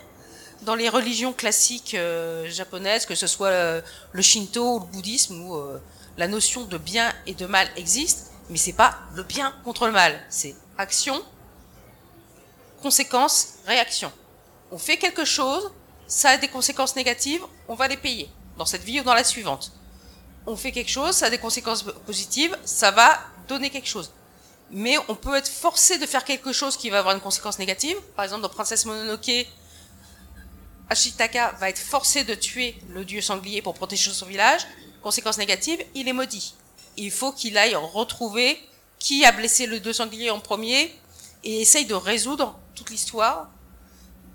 dans les religions classiques euh, japonaises, que ce soit euh, le Shinto ou le bouddhisme, où euh, la notion de bien et de mal existe, mais c'est pas le bien contre le mal, c'est action, conséquence, réaction. On fait quelque chose, ça a des conséquences négatives, on va les payer, dans cette vie ou dans la suivante. On fait quelque chose, ça a des conséquences positives, ça va donner quelque chose. Mais on peut être forcé de faire quelque chose qui va avoir une conséquence négative. Par exemple, dans Princesse Mononoke, Ashitaka va être forcé de tuer le dieu sanglier pour protéger son village. Conséquence négative, il est maudit. Il faut qu'il aille retrouver qui a blessé le dieu sanglier en premier et essaye de résoudre toute l'histoire.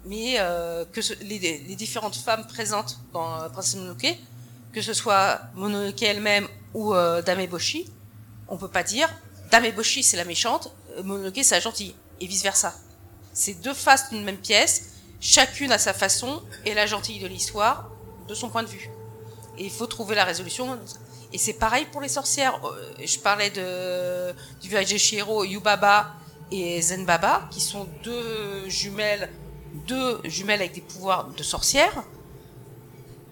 Mais euh, que les, différentes femmes présentes dans euh, Princesse Mononoke, que ce soit Mononoke elle-même ou euh, Dame Boshi, on peut pas dire Dame Boshi c'est la méchante, euh, Mononoke c'est la gentille, et vice versa. C'est deux faces d'une même pièce chacune à sa façon et la gentille de l'histoire de son point de vue. Et il faut trouver la résolution. Et c'est pareil pour les sorcières. Euh, je parlais du village de Shiro, Yubaba et Zenbaba, qui sont deux jumelles, deux jumelles avec des pouvoirs de sorcières.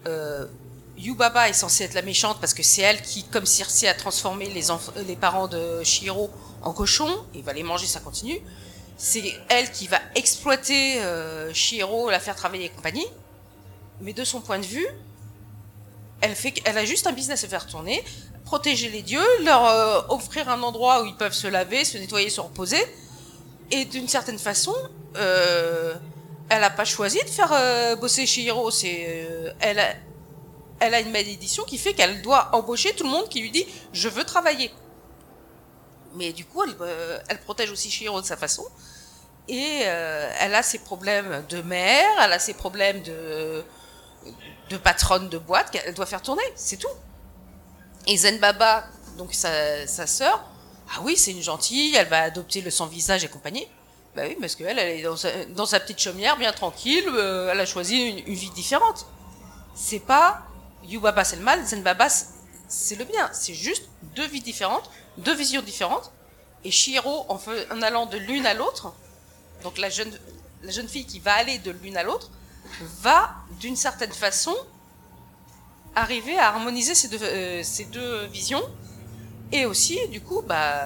Euh, Yubaba est censée être la méchante parce que c'est elle qui, comme Circe, a transformé les, les parents de Shiro en cochons. Il va les manger, ça continue c'est elle qui va exploiter euh, Shiro, la faire travailler et compagnie. Mais de son point de vue, elle, fait, a juste un business à faire tourner, protéger les dieux, leur euh, offrir un endroit où ils peuvent se laver, se nettoyer, se reposer. Et d'une certaine façon, euh, elle n'a pas choisi de faire euh, bosser Shiro. C'est, elle, a, elle a une malédiction qui fait qu'elle doit embaucher tout le monde qui lui dit je veux travailler. Mais du coup, elle, elle protège aussi Shiro de sa façon. Et euh, elle a ses problèmes de mère, elle a ses problèmes de, de patronne de boîte qu'elle doit faire tourner, c'est tout. Et Zen Baba, donc sa, sa sœur, ah oui, c'est une gentille, elle va adopter le sans-visage et compagnie. Bah oui, parce qu'elle, elle est dans sa, petite chaumière, bien tranquille, euh, elle a choisi une, vie différente. C'est pas Yubaba c'est le mal, Zen Baba c'est le bien. C'est juste deux vies différentes, deux visions différentes. Et Shiro, en, allant de l'une à l'autre, donc la jeune fille qui va aller de l'une à l'autre, va d'une certaine façon arriver à harmoniser ces deux, euh, ces deux visions et aussi, du coup, bah,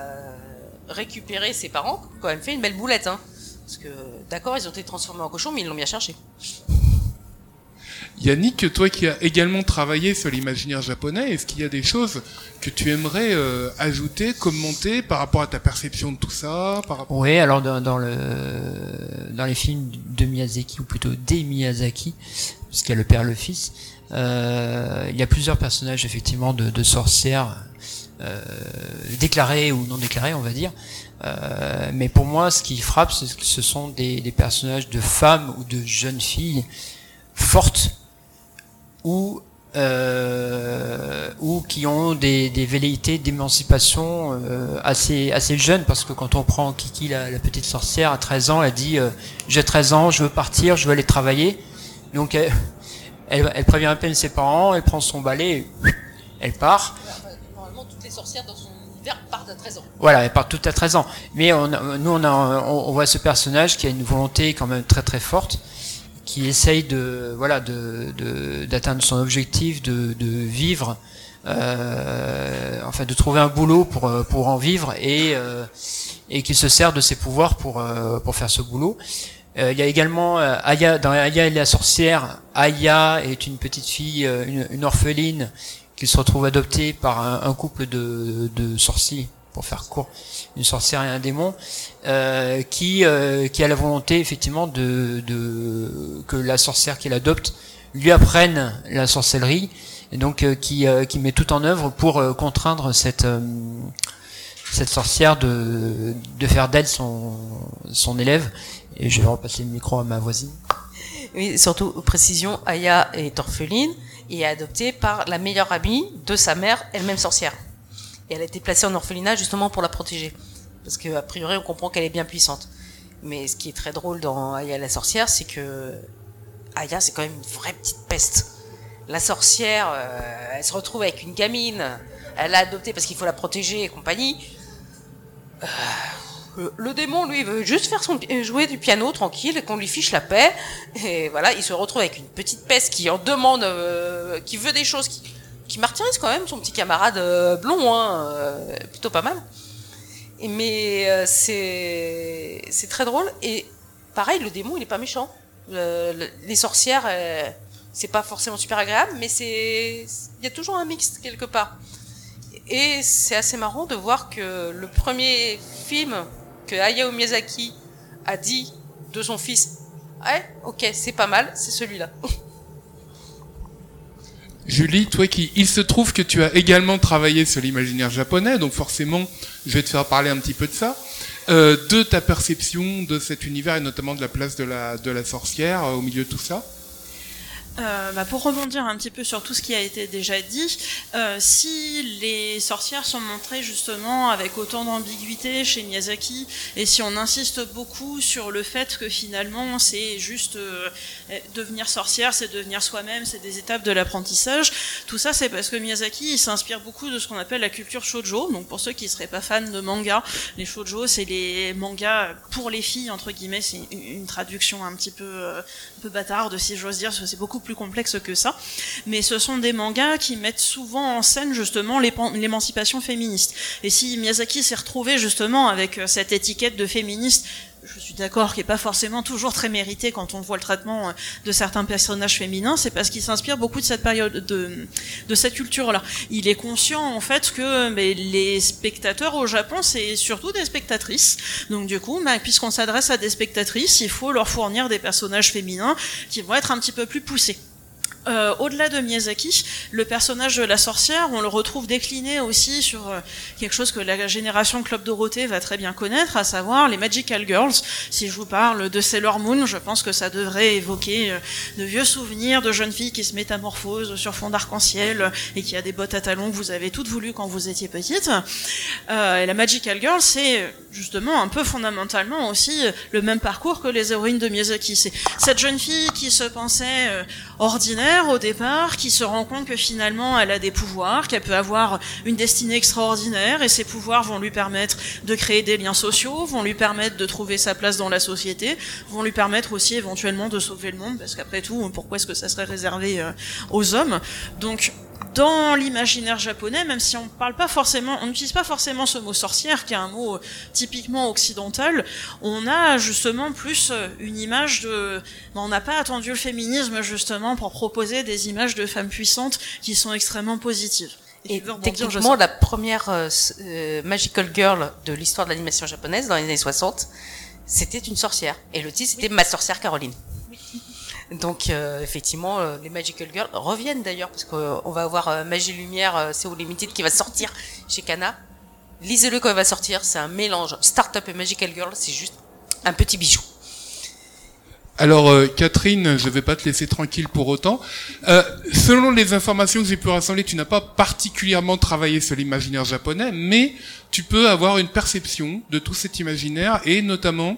récupérer ses parents, qui ont quand même fait une belle boulette. Hein. Parce que, d'accord, ils ont été transformés en cochons, mais ils l'ont bien cherché. Yannick, toi qui as également travaillé sur l'imaginaire japonais, est-ce qu'il y a des choses que tu aimerais euh, ajouter, commenter par rapport à ta perception de tout ça par rapport... Oui, alors dans, dans, le, dans les films de Miyazaki, ou plutôt des Miyazaki, puisqu'il y a le père le fils, euh, il y a plusieurs personnages effectivement de, de sorcières euh, déclarés ou non déclarés, on va dire. Euh, mais pour moi, ce qui frappe, ce sont des, des personnages de femmes ou de jeunes filles fortes ou euh, ou qui ont des, des velléités d'émancipation euh, assez assez jeunes. Parce que quand on prend Kiki la, la petite sorcière à 13 ans elle dit euh, j'ai 13 ans je veux partir je veux aller travailler. Donc elle, elle, elle, prévient à peine ses parents elle prend son balai elle part. Normalement toutes les sorcières dans son univers partent à 13 ans. Voilà elle part toutes à 13 ans. Mais on, nous on a on, on voit ce personnage qui a une volonté quand même très très forte qui essaye de voilà de d'atteindre son objectif de, de vivre euh, enfin de trouver un boulot pour pour en vivre et euh, et qui se sert de ses pouvoirs pour euh, pour faire ce boulot. Euh, il y a également euh, Aya dans Aya et la sorcière Aya est une petite fille une, une orpheline qui se retrouve adoptée par un, un couple de, de sorciers pour faire court, une sorcière et un démon, euh, qui euh, qui a la volonté effectivement de, de que la sorcière qu'il adopte lui apprenne la sorcellerie, et donc euh, qui euh, qui met tout en œuvre pour euh, contraindre cette cette sorcière de de faire d'elle son son élève. Et je vais repasser le micro à ma voisine. Oui, surtout précision, Aya est orpheline et est adoptée par la meilleure amie de sa mère, elle-même sorcière. Et elle a été placée en orphelinat justement pour la protéger. Parce que priori on comprend qu'elle est bien puissante. Mais ce qui est très drôle dans Aya la sorcière, c'est que Aya c'est quand même une vraie petite peste. La sorcière, euh, elle se retrouve avec une gamine, elle l'a adoptée parce qu'il faut la protéger et compagnie. Euh, le, le, démon lui veut juste faire son jouer du piano tranquille qu'on lui fiche la paix. Et voilà, il se retrouve avec une petite peste qui en demande, euh, qui veut des choses qui quand même son petit camarade euh, blond, hein, euh, plutôt pas mal. Mais euh, c'est très drôle et pareil, le démon il est pas méchant. Le, le, les sorcières, c'est pas forcément super agréable, mais il y a toujours un mix quelque part. Et c'est assez marrant de voir que le premier film que Hayao Miyazaki a dit de son fils, ouais, ok, c'est pas mal, c'est celui-là. Julie, toi qui, il se trouve que tu as également travaillé sur l'imaginaire japonais, donc forcément, je vais te faire parler un petit peu de ça, euh, de ta perception de cet univers et notamment de la place de la, de la sorcière euh, au milieu de tout ça. Euh, bah pour rebondir un petit peu sur tout ce qui a été déjà dit, euh, si les sorcières sont montrées justement avec autant d'ambiguïté chez Miyazaki, et si on insiste beaucoup sur le fait que finalement c'est juste euh, devenir sorcière, c'est devenir soi-même, c'est des étapes de l'apprentissage, tout ça c'est parce que Miyazaki s'inspire beaucoup de ce qu'on appelle la culture shoujo. Donc pour ceux qui seraient pas fans de manga, les shoujo c'est les mangas pour les filles entre guillemets, c'est une, une, traduction un petit peu euh, peu bâtarde si j'ose dire, parce que c'est beaucoup plus complexe que ça. Mais ce sont des mangas qui mettent souvent en scène justement l'émancipation féministe. Et si Miyazaki s'est retrouvé justement avec euh, cette étiquette de féministe je suis d'accord, qui n'est pas forcément toujours très mérité quand on voit le traitement euh, de certains personnages féminins, c'est parce qu'il s'inspire beaucoup de cette période, de, de cette culture-là. Il est conscient en fait que mais, les spectateurs au Japon, c'est surtout des spectatrices. Donc du coup, bah, puisqu'on s'adresse à des spectatrices, il faut leur fournir des personnages féminins qui vont être un petit peu plus poussés. Euh, Au-delà de Miyazaki, le personnage de la sorcière, on le retrouve décliné aussi sur euh, quelque chose que la génération Club Dorothée va très bien connaître, à savoir les Magical Girls. Si je vous parle de Sailor Moon, je pense que ça devrait évoquer euh, de vieux souvenirs de jeunes filles qui se métamorphosent sur fond d'arc-en-ciel et qui a des bottes à talons que vous avez toutes voulu quand vous étiez petite. Euh, et la Magical Girl, c'est justement un peu fondamentalement aussi le même parcours que les héroïnes de Miyazaki. C'est cette jeune fille qui se pensait ordinaire au départ, qui se rend compte que finalement elle a des pouvoirs, qu'elle peut avoir une destinée extraordinaire et ces pouvoirs vont lui permettre de créer des liens sociaux, vont lui permettre de trouver sa place dans la société, vont lui permettre aussi éventuellement de sauver le monde parce qu'après tout, pourquoi est-ce que ça serait réservé aux hommes? Donc dans l'imaginaire japonais, même si on parle pas forcément, on n'utilise pas forcément ce mot sorcière, qui est un mot typiquement occidental, on a justement plus une image de, on n'a pas attendu le féminisme justement pour proposer des images de femmes puissantes qui sont extrêmement positives. Et, techniquement, la première euh, euh, Magical Girl de l'histoire de l'animation japonaise dans les années 60, c'était une sorcière. Et le titre, c'était Ma sorcière Caroline. Donc euh, effectivement, les Magical Girls reviennent d'ailleurs parce qu'on va avoir Magie Lumière, c'est où Limited qui va sortir chez Kana. Lisez-le quand il va sortir, c'est un mélange Startup et Magical Girl, c'est juste un petit bijou. Alors euh, Catherine, je ne vais pas te laisser tranquille pour autant. Euh, selon les informations que j'ai pu rassembler, tu n'as pas particulièrement travaillé sur l'imaginaire japonais, mais tu peux avoir une perception de tout cet imaginaire et notamment,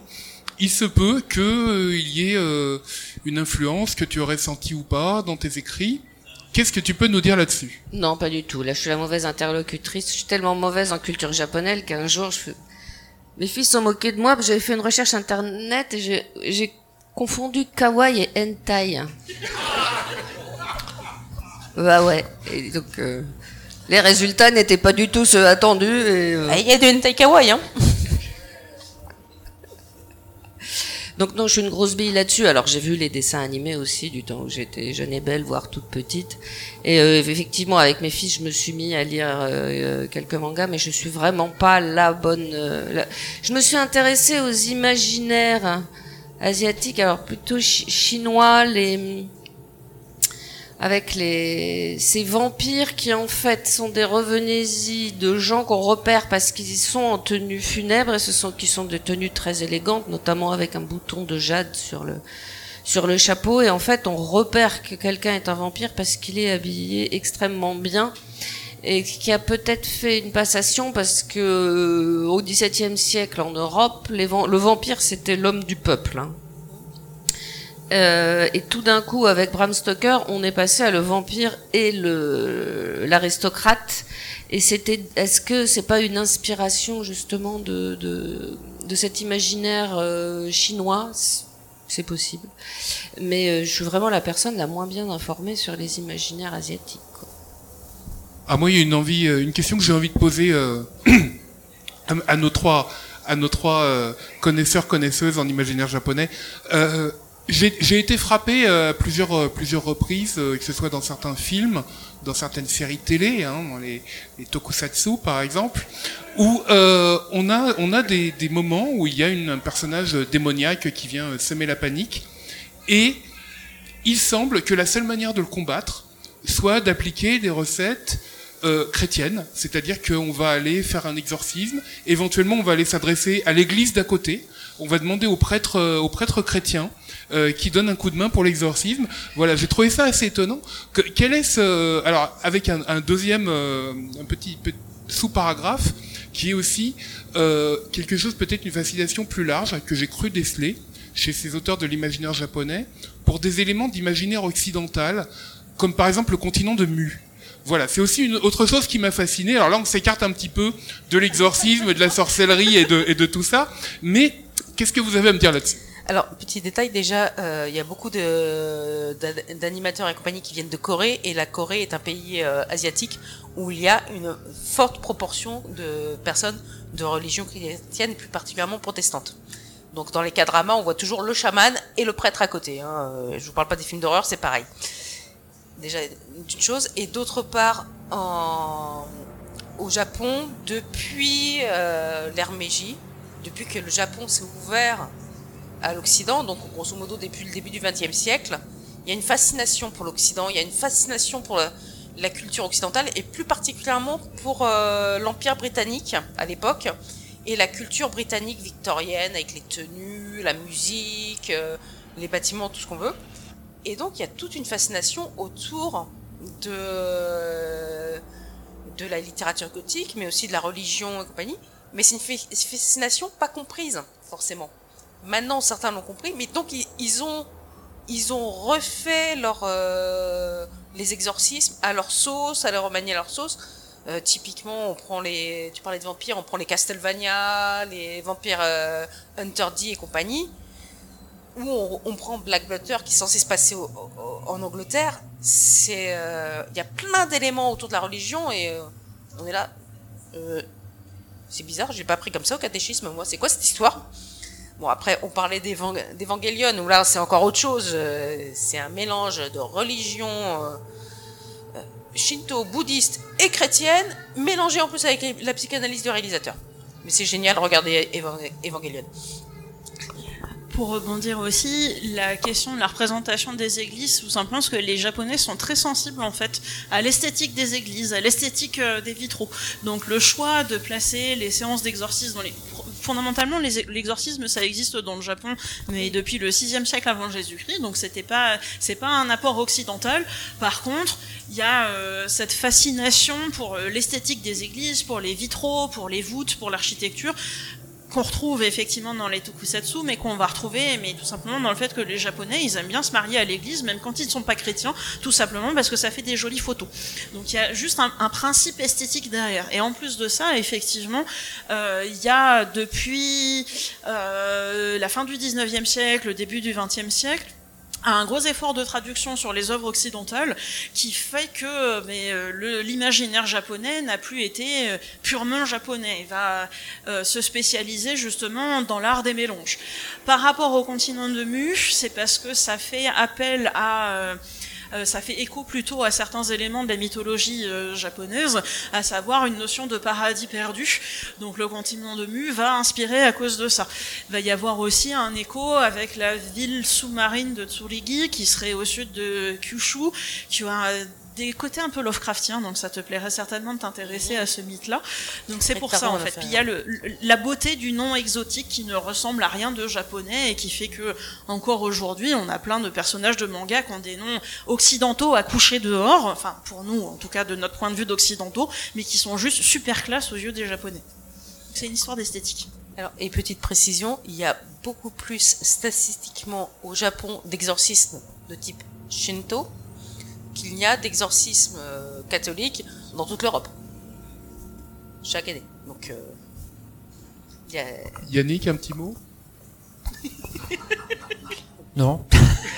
il se peut qu'il euh, y ait une influence que tu aurais sentie ou pas dans tes écrits. Qu'est-ce que tu peux nous dire là-dessus? Non, pas du tout. Là, je suis la mauvaise interlocutrice. Je suis tellement mauvaise en culture japonaise qu'un jour, je... mes fils sont moqués de moi. J'avais fait une recherche internet et j'ai confondu kawaii et hentai. bah ouais. Et donc euh, les résultats n'étaient pas du tout ceux attendus. Euh, ah, il y a de hentai kawaii, hein. Donc non, je suis une grosse bille là-dessus. Alors j'ai vu les dessins animés aussi du temps où j'étais jeune et belle, voire toute petite. Et euh, effectivement, avec mes fils, je me suis mis à lire quelques mangas, mais je suis vraiment pas la bonne. Je me suis intéressée aux imaginaires asiatiques, alors plutôt chinois, les avec les ces vampires qui en fait sont des revenez-y de gens qu'on repère parce qu'ils sont en tenue funèbre et ce sont qui sont des tenues très élégantes, notamment avec un bouton de jade sur le sur le chapeau et en fait on repère que quelqu'un est un vampire parce qu'il est habillé extrêmement bien et qui a peut-être fait une passation parce que euh, au XVIIe siècle en Europe, les le vampire c'était l'homme du peuple. Hein. Euh, et tout d'un coup, avec Bram Stoker, on est passé à le vampire et le l'aristocrate. Et c'était, est-ce que c'est pas une inspiration justement de de, de cet imaginaire euh, chinois? C'est possible. Mais je suis vraiment la personne la moins bien informée sur les imaginaires asiatiques. Ah moi il y a une envie, euh, une question que j'ai envie de poser euh, à, nos trois, à nos trois euh, connaisseurs connaisseuses en imaginaire japonais. J'ai été frappé à plusieurs plusieurs reprises, que ce soit dans certains films, dans certaines séries télé, hein, dans les, les, tokusatsu par exemple, où on a on a des, des, moments où il y a une, un personnage démoniaque qui vient semer la panique, et il semble que la seule manière de le combattre soit d'appliquer des recettes euh, chrétienne, c'est-à-dire qu'on va aller faire un exorcisme, éventuellement on va aller s'adresser à l'église d'à côté, on va demander au prêtre, euh, au prêtre chrétien euh, qui donne un coup de main pour l'exorcisme. Voilà, j'ai trouvé ça assez étonnant. Que, quel est ce, alors avec un, un deuxième, un petit, sous-paragraphe qui est aussi quelque chose peut-être une fascination plus large que j'ai cru déceler chez ces auteurs de l'imaginaire japonais pour des éléments d'imaginaire occidental, comme par exemple le continent de Mu. Voilà, c'est aussi une autre chose qui m'a fasciné. Alors là, on s'écarte un petit peu de l'exorcisme, de la sorcellerie et de, et de tout ça. Mais qu'est-ce que vous avez à me dire là-dessus? Alors, petit détail, déjà, euh, il y a beaucoup d'animateurs et compagnies qui viennent de Corée, et la Corée est un pays euh, asiatique où il y a une forte proportion de personnes de religion chrétienne, plus particulièrement protestante. Donc, dans les cas dramas, on voit toujours le chaman et le prêtre à côté. Hein. Euh, je vous parle pas des films d'horreur, c'est pareil déjà d'une chose, et d'autre part au Japon depuis euh, l'ère depuis que le Japon s'est ouvert à l'Occident, donc grosso modo depuis le début du XXe siècle, il y a une fascination pour l'Occident, il y a une fascination pour la, culture occidentale et plus particulièrement pour euh, l'Empire britannique à l'époque et la culture britannique victorienne avec les tenues, la musique, euh, les bâtiments, tout ce qu'on veut. Et donc, il y a toute une fascination autour de, de la littérature gothique, mais aussi de la religion et compagnie. Mais c'est une fascination pas comprise, forcément. Maintenant, certains l'ont compris, mais donc, ils, ont, refait euh, les exorcismes à leur sauce, à leur remanier leur sauce. Euh, typiquement, on prend les, tu parlais de vampires, on prend les Castlevania, les vampires euh, Hunter D et compagnie où on, prend Black Butter qui est censé se passer en Angleterre, il y a plein d'éléments autour de la religion et on est là. C'est bizarre, j'ai pas pris comme ça au catéchisme moi. C'est quoi cette histoire? Bon après on parlait d'Evangelion où là c'est encore autre chose. c'est un mélange de religion shinto, bouddhiste et chrétienne mélangé en plus avec la psychanalyse du réalisateur. Mais c'est génial, regardez Evangelion pour rebondir aussi, la question de la représentation des églises, tout simplement parce que les Japonais sont très sensibles en fait à l'esthétique des églises, à l'esthétique euh, des vitraux. Donc le choix de placer les séances d'exorcisme fondamentalement l'exorcisme ça existe dans le Japon mais depuis le 6e siècle avant Jésus-Christ donc c'était pas c'est pas un apport occidental par contre il y a euh, cette fascination pour euh, l'esthétique des églises pour les vitraux pour les voûtes pour l'architecture qu'on retrouve effectivement dans les tokusatsu, mais qu'on va retrouver, mais tout simplement dans le fait que les Japonais, ils aiment bien se marier à l'église, même quand ils ne sont pas chrétiens, tout simplement parce que ça fait des jolies photos. Donc il y a juste un, principe esthétique derrière. Et en plus de ça, effectivement, euh, il y a depuis euh, la fin du 19e siècle, le début du 20e siècle, un gros effort de traduction sur les œuvres occidentales qui fait que euh, l'imaginaire japonais n'a plus été euh, purement japonais. Il va euh, se spécialiser justement dans l'art des mélanges. Par rapport au continent de Mu, c'est parce que ça fait appel à euh, ça fait écho plutôt à certains éléments de la mythologie euh, japonaise, à savoir une notion de paradis perdu. Donc le continent de Mu va inspirer à cause de ça. Il va y avoir aussi un écho avec la ville sous-marine de Tsurigi qui serait au sud de Kyushu, qui a des côtés un peu Lovecraftiens, donc ça te plairait certainement de t'intéresser à ce mythe-là. Donc c'est pour ça en fait. Puis il y a le, la beauté du nom exotique qui ne ressemble à rien de japonais et qui fait que encore aujourd'hui on a plein de personnages de manga qui ont des noms occidentaux à coucher dehors, enfin pour nous en tout cas de notre point de vue d'occidentaux, mais qui sont juste super classe aux yeux des japonais. C'est une histoire d'esthétique. Alors, et petite précision, il y a beaucoup plus statistiquement au Japon d'exorcismes de type Shinto qu'il n'y a d'exorcisme euh, catholique dans toute l'Europe. Chaque année. Donc, euh, Yannick, un petit mot? Non.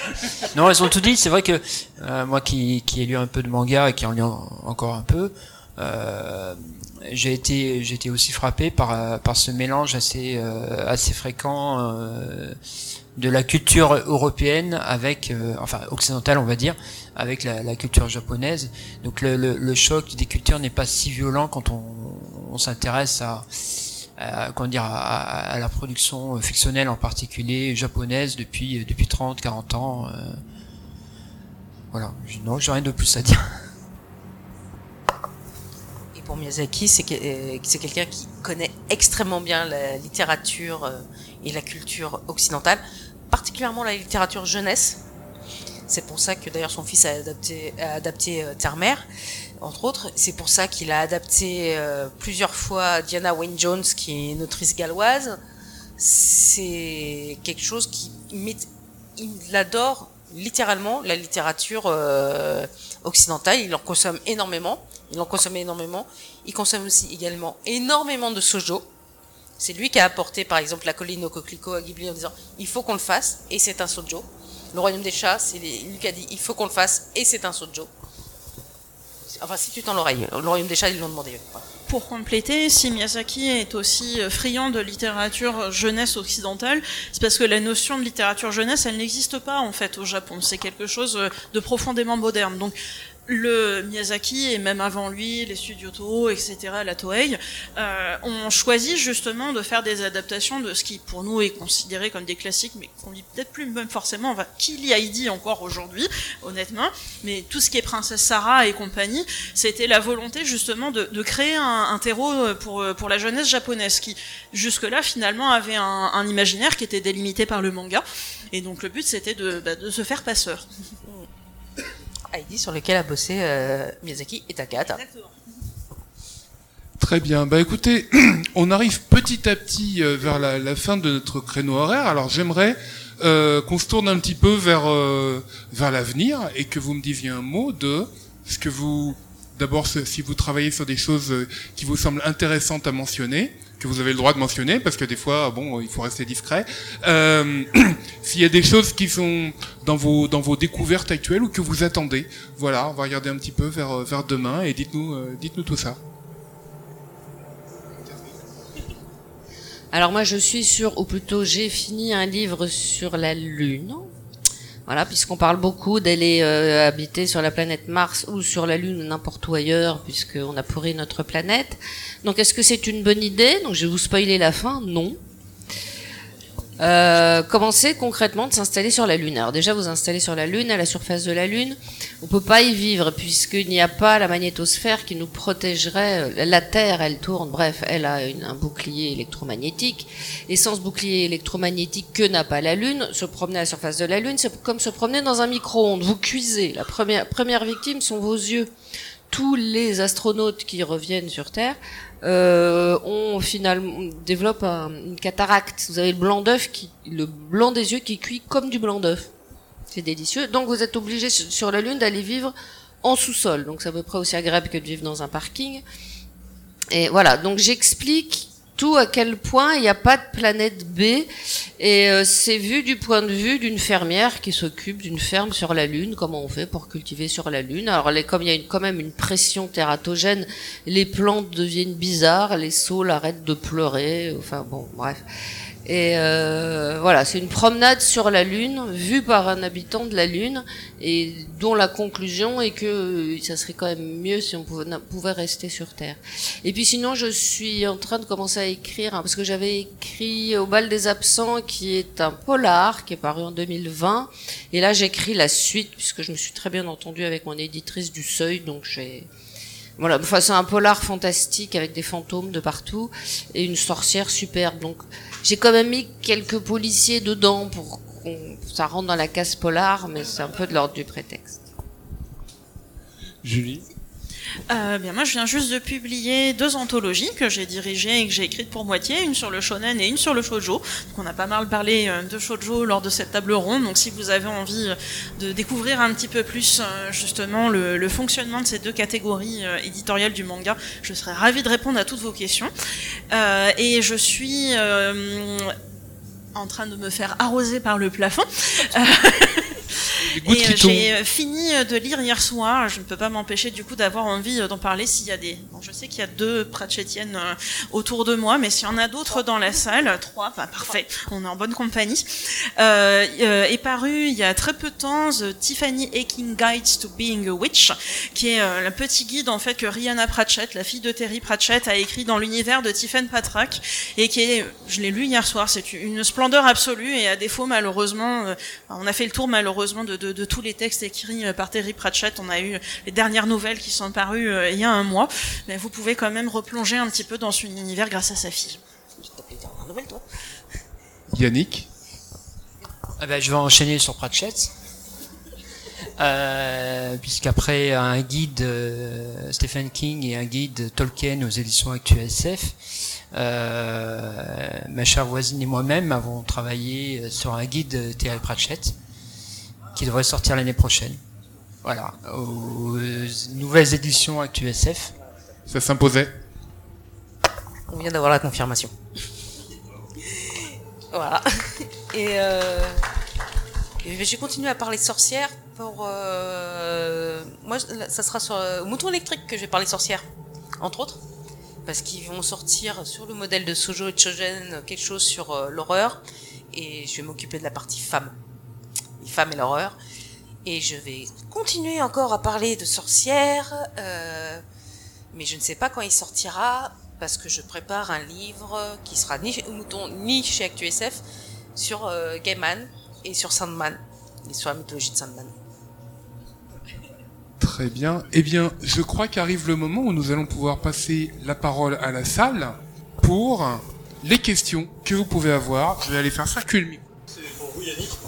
non, elles ont tout dit. C'est vrai que euh, moi qui, qui ai lu un peu de manga et qui en lis encore un peu, j'ai été j'ai été aussi frappé par par ce mélange assez assez fréquent de la culture européenne avec enfin occidentale on va dire avec la, culture japonaise. Donc le, le, choc des cultures n'est pas si violent quand on, on s'intéresse à, comment dire, à, la production fictionnelle en particulier japonaise depuis depuis 30 40 ans. Euh. Voilà, non, j'ai rien de plus à dire. Et pour Miyazaki, c'est euh, quelqu'un qui connaît extrêmement bien la littérature euh, et la culture occidentale, particulièrement la littérature jeunesse c'est pour ça que d'ailleurs son fils a adapté, a adapté euh, Terre-Mère, entre autres. C'est pour ça qu'il a adapté euh, plusieurs fois Diana Wayne Jones, qui est une autrice galloise. C'est quelque chose qui il adore littéralement la littérature euh, occidentale. Il en consomme énormément. Il en consomme énormément. Il consomme aussi également énormément de sojo. C'est lui qui a apporté par exemple la colline au coquelicot à Ghibli en disant il faut qu'on le fasse et c'est un sojo. Le royaume des chats, c'est lui qui a dit il faut qu'on le fasse et c'est un sojo. Enfin, si tu tends l'oreille, le royaume des chats, ils l'ont demandé. Pour compléter, si Miyazaki est aussi euh, friand de littérature jeunesse occidentale, c'est parce que la notion de littérature jeunesse, elle n'existe pas en fait au Japon. C'est quelque chose euh, de profondément moderne. Donc le Miyazaki et même avant lui les studios Toho, etc., la Toei, euh, ont choisi justement de faire des adaptations de ce qui pour nous est considéré comme des classiques, mais qu'on lit peut-être plus même forcément, enfin, qui lit Heidi encore aujourd'hui, honnêtement, mais tout ce qui est Princesse Sarah et compagnie, c'était la volonté justement de, de créer un, un, terreau pour, pour la jeunesse japonaise, qui jusque-là finalement avait un, un, imaginaire qui était délimité par le manga, et donc le but c'était de, bah, de se faire passeur. Heidi sur lequel a bossé euh, Miyazaki et Takahata. Très bien. Bah écoutez, on arrive petit à petit euh, vers la, fin de notre créneau horaire. Alors j'aimerais euh, qu'on se tourne un petit peu vers vers l'avenir et que vous me disiez un mot de ce que vous d'abord si vous travaillez sur des choses qui vous semblent intéressantes à mentionner que vous avez le droit de mentionner, parce que des fois, bon, il faut rester discret. Euh, S'il y a des choses qui sont dans vos dans vos découvertes actuelles ou que vous attendez, voilà, on va regarder un petit peu vers vers demain et dites-nous euh, dites-nous tout ça. Alors moi, je suis sur, ou plutôt j'ai fini un livre sur la Lune. Voilà, puisqu'on parle beaucoup d'aller euh, habiter sur la planète Mars ou sur la Lune ou n'importe où ailleurs, puisqu'on a pourri notre planète. Donc est-ce que c'est une bonne idée? Donc je vais vous spoiler la fin. Non. Euh, commencer concrètement de s'installer sur la Lune. Alors déjà, vous installez sur la Lune, à la surface de la Lune, on peut pas y vivre puisqu'il n'y a pas la magnétosphère qui nous protégerait. La Terre, elle tourne, bref, elle a un bouclier électromagnétique. Et sans ce bouclier électromagnétique que n'a pas la Lune, se promener à la surface de la Lune, c'est comme se promener dans un micro-ondes. Vous cuisez. La première victime sont vos yeux. Tous les astronautes qui reviennent sur Terre euh, on finalement développe une cataracte. Vous avez le blanc d'œuf qui, le blanc des yeux qui cuit comme du blanc d'œuf. C'est délicieux. Donc vous êtes obligé sur la Lune d'aller vivre en sous-sol. Donc c'est à peu près aussi agréable que de vivre dans un parking. Et voilà. Donc j'explique tout à quel point il n'y a pas de planète B et euh, c'est vu du point de vue d'une fermière qui s'occupe d'une ferme sur la Lune, comment on fait pour cultiver sur la Lune. Alors comme il y a quand même une pression tératogène, les plantes deviennent bizarres, les saules arrêtent de pleurer, enfin bon, bref. Et euh, voilà, c'est une promenade sur la Lune, vue par un habitant de la Lune, et dont la conclusion est que ça serait quand même mieux si on pouvait, rester sur Terre. Et puis sinon, je suis en train de commencer à écrire, hein, parce que j'avais écrit Au bal des absents, qui est un polar, qui est paru en 2020, et là j'écris la suite, puisque je me suis très bien entendue avec mon éditrice du Seuil, donc j'ai... Voilà, enfin c'est un polar fantastique avec des fantômes de partout et une sorcière superbe. Donc j'ai quand même mis quelques policiers dedans pour qu'on ça rentre dans la case polar, mais c'est un peu de l'ordre du prétexte. Julie? Euh, moi, je viens juste de publier deux anthologies que j'ai dirigées et que j'ai écrites pour moitié, une sur le shonen et une sur le shoujo. Donc, on a pas mal parlé euh, de shoujo lors de cette table ronde. Donc, si vous avez envie euh, de découvrir un petit peu plus justement le, fonctionnement de ces deux catégories éditoriales du manga, je serais ravie de répondre à toutes vos questions. et je suis en train de me faire arroser par le plafond. Et euh, j'ai euh, fini euh, de lire hier soir. Je ne peux pas m'empêcher du coup d'avoir envie d'en parler s'il y a des. Bon, je sais qu'il y a deux Pratchettiennes autour de moi, mais s'il y en a d'autres dans la salle, trois, bah, parfait, on est en bonne compagnie. Euh, est paru il y a très peu de temps The Tiffany Aching Guide to Being a Witch, qui est le petit guide en fait que Rihanna Pratchett, la fille de Terry Pratchett, a écrit dans l'univers de Tiffany Patrak et qui est, je l'ai lu hier soir, c'est une splendeur absolue et à défaut malheureusement, on a fait le tour malheureusement de de, tous les textes écrits euh, par Terry Pratchett. On a eu les dernières nouvelles qui sont parues euh, il y a un mois. Mais vous pouvez quand même replonger un petit peu dans son univers grâce à sa fille. Yannick ah ben, Je vais enchaîner sur Pratchett. Euh, puisqu'après un guide Stephen King et un guide Tolkien aux éditions ActuSF, ma chère voisine et moi-même avons travaillé sur un guide Terry Pratchett qui devrait sortir l'année prochaine. Voilà, aux nouvelles éditions ActuSF. Ça s'imposait On vient d'avoir la confirmation. voilà. Et, euh, j'ai continué à parler sorcières pour. Euh, moi, ça sera sur euh, Mouton électrique que je vais parler sorcières, entre autres. Parce qu'ils vont sortir sur le modèle de Sojo et Chogen quelque chose sur l'horreur. Et je vais m'occuper de la partie femme les femmes et l'horreur. Et je vais continuer encore à parler de sorcières, euh, mais je ne sais pas quand il sortira, parce que je prépare un livre qui sera ni, ni chez ActuSF, sur euh, Gaiman et sur Sandman, et sur la mythologie de Sandman. Très bien. Eh bien, je crois qu'arrive le moment où nous allons pouvoir passer la parole à la salle pour les questions que vous pouvez avoir. Je vais aller faire circuler le micro. C'est pour vous, Yannick.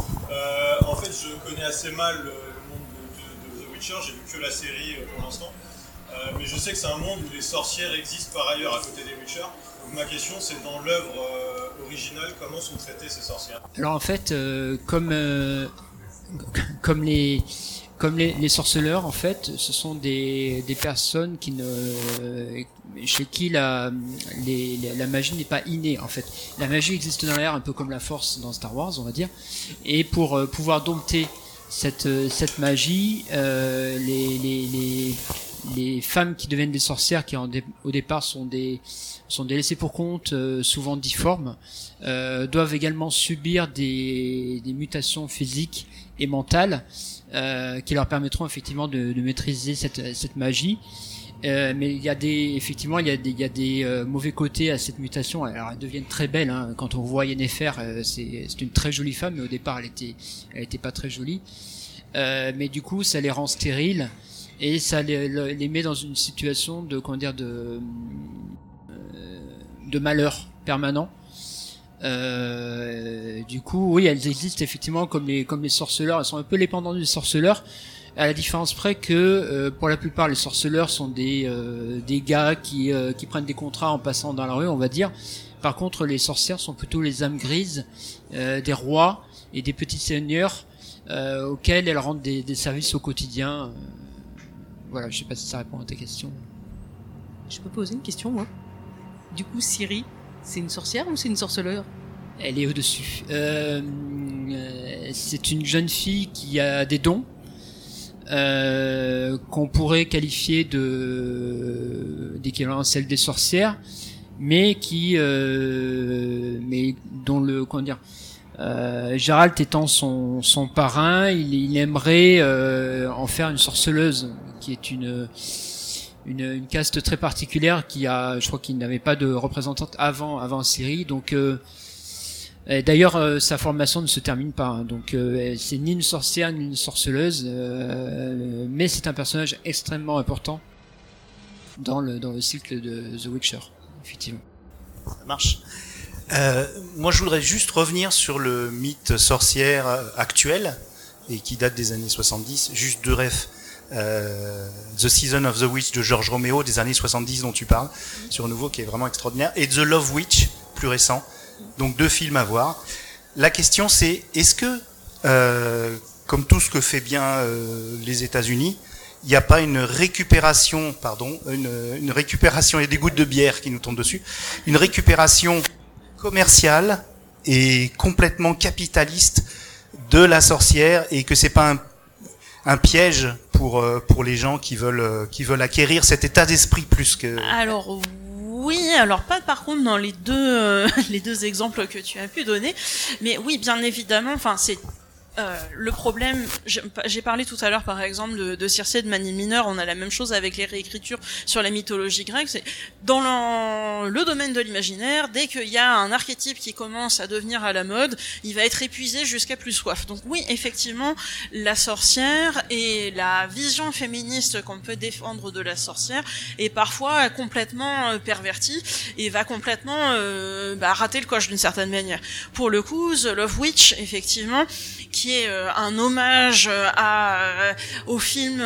Euh, je connais assez mal le, monde de, The Witcher, j'ai vu que la série euh, pour l'instant. Euh, mais je sais que c'est un monde où les sorcières existent par ailleurs à côté des Witcher. Donc ma question, c'est dans l'œuvre originale, comment sont traitées ces sorcières? Alors en fait, comme comme les comme les, les, sorceleurs, en fait, ce sont des, des personnes qui ne, chez qui la, les, la magie n'est pas innée, en fait. La magie existe dans l'air, un peu comme la force dans Star Wars, on va dire. Et pour euh, pouvoir dompter cette, euh, cette magie, euh, les, les, les, femmes qui deviennent des sorcières, qui en au départ sont des, sont des pour compte, euh, souvent difformes, doivent également subir des, des mutations physiques et mentales euh, qui leur permettront effectivement de, de maîtriser cette, cette magie. Euh, mais il y a des effectivement il y a des, il y a des euh, mauvais côtés à cette mutation. Alors elles deviennent très belles. Hein. Quand on voit Yennefer, euh, c'est c'est une très jolie femme, mais au départ elle était elle était pas très jolie. mais du coup ça les rend stériles et ça les, les met dans une situation de comment dire de de malheur permanent. Euh, du coup, oui, elles existent effectivement comme les comme les sorceleurs. Elles sont un peu les pendants des sorceleurs, à la différence près que euh, pour la plupart les sorceleurs sont des euh, des gars qui euh, qui prennent des contrats en passant dans la rue, on va dire. Par contre, les sorcières sont plutôt les âmes grises des rois et des petits seigneurs auxquels elles rendent des, des services au quotidien. Voilà, je sais pas si ça répond à ta question. Je peux poser une question, moi? Du coup, Siri, c'est une sorcière ou c'est une sorceleur? Elle est au-dessus. Euh, euh, c'est une jeune fille qui a des dons. Euh, qu'on pourrait qualifier de d'équivalent celle des sorcières, mais qui, euh, mais dont le comment dire, euh, Gérald étant son, son parrain, il, il aimerait euh, en faire une sorceleuse, qui est une une, caste très particulière qui a, je crois qu'il n'avait pas de représentante avant avant Syrie, donc euh, D'ailleurs, euh, sa formation ne se termine pas, hein. donc euh, c'est ni une sorcière ni une sorceleuse, mais c'est un personnage extrêmement important dans le dans le cycle de The Witcher, effectivement. Ça marche. moi, je voudrais juste revenir sur le mythe sorcière actuel et qui date des années 70. Juste deux refs. Euh, the Season of the Witch de George Romeo des années 70 dont tu parles, sur nouveau qui est vraiment extraordinaire, et The Love Witch, plus récent. Donc deux films à voir. La question c'est, est-ce que, euh, comme tout ce que fait bien euh, les États-Unis, il n'y a pas une récupération, pardon, une, une récupération, et des gouttes de bière qui nous tombent dessus, une récupération commerciale et complètement capitaliste de la sorcière et que c'est pas un, un piège pour euh, pour les gens qui veulent euh, qui veulent acquérir cet état d'esprit plus que. Alors oui, alors pas par contre dans les deux euh, les deux exemples que tu as pu donner, mais oui bien évidemment. Enfin c'est euh, le problème, j'ai parlé tout à l'heure par exemple de, de Circé de Manie Mineur, on a la même chose avec les réécritures sur la mythologie grecque. C'est dans le, le, domaine de l'imaginaire, dès qu'il y a un archétype qui commence à devenir à la mode, il va être épuisé jusqu'à plus soif. Donc oui, effectivement, la sorcière et la vision féministe qu'on peut défendre de la sorcière est parfois complètement euh, pervertie et va complètement euh, bah, rater le coche d'une certaine manière. Pour le coup, The Love Witch, effectivement, qui est euh, un hommage euh, à, euh, au film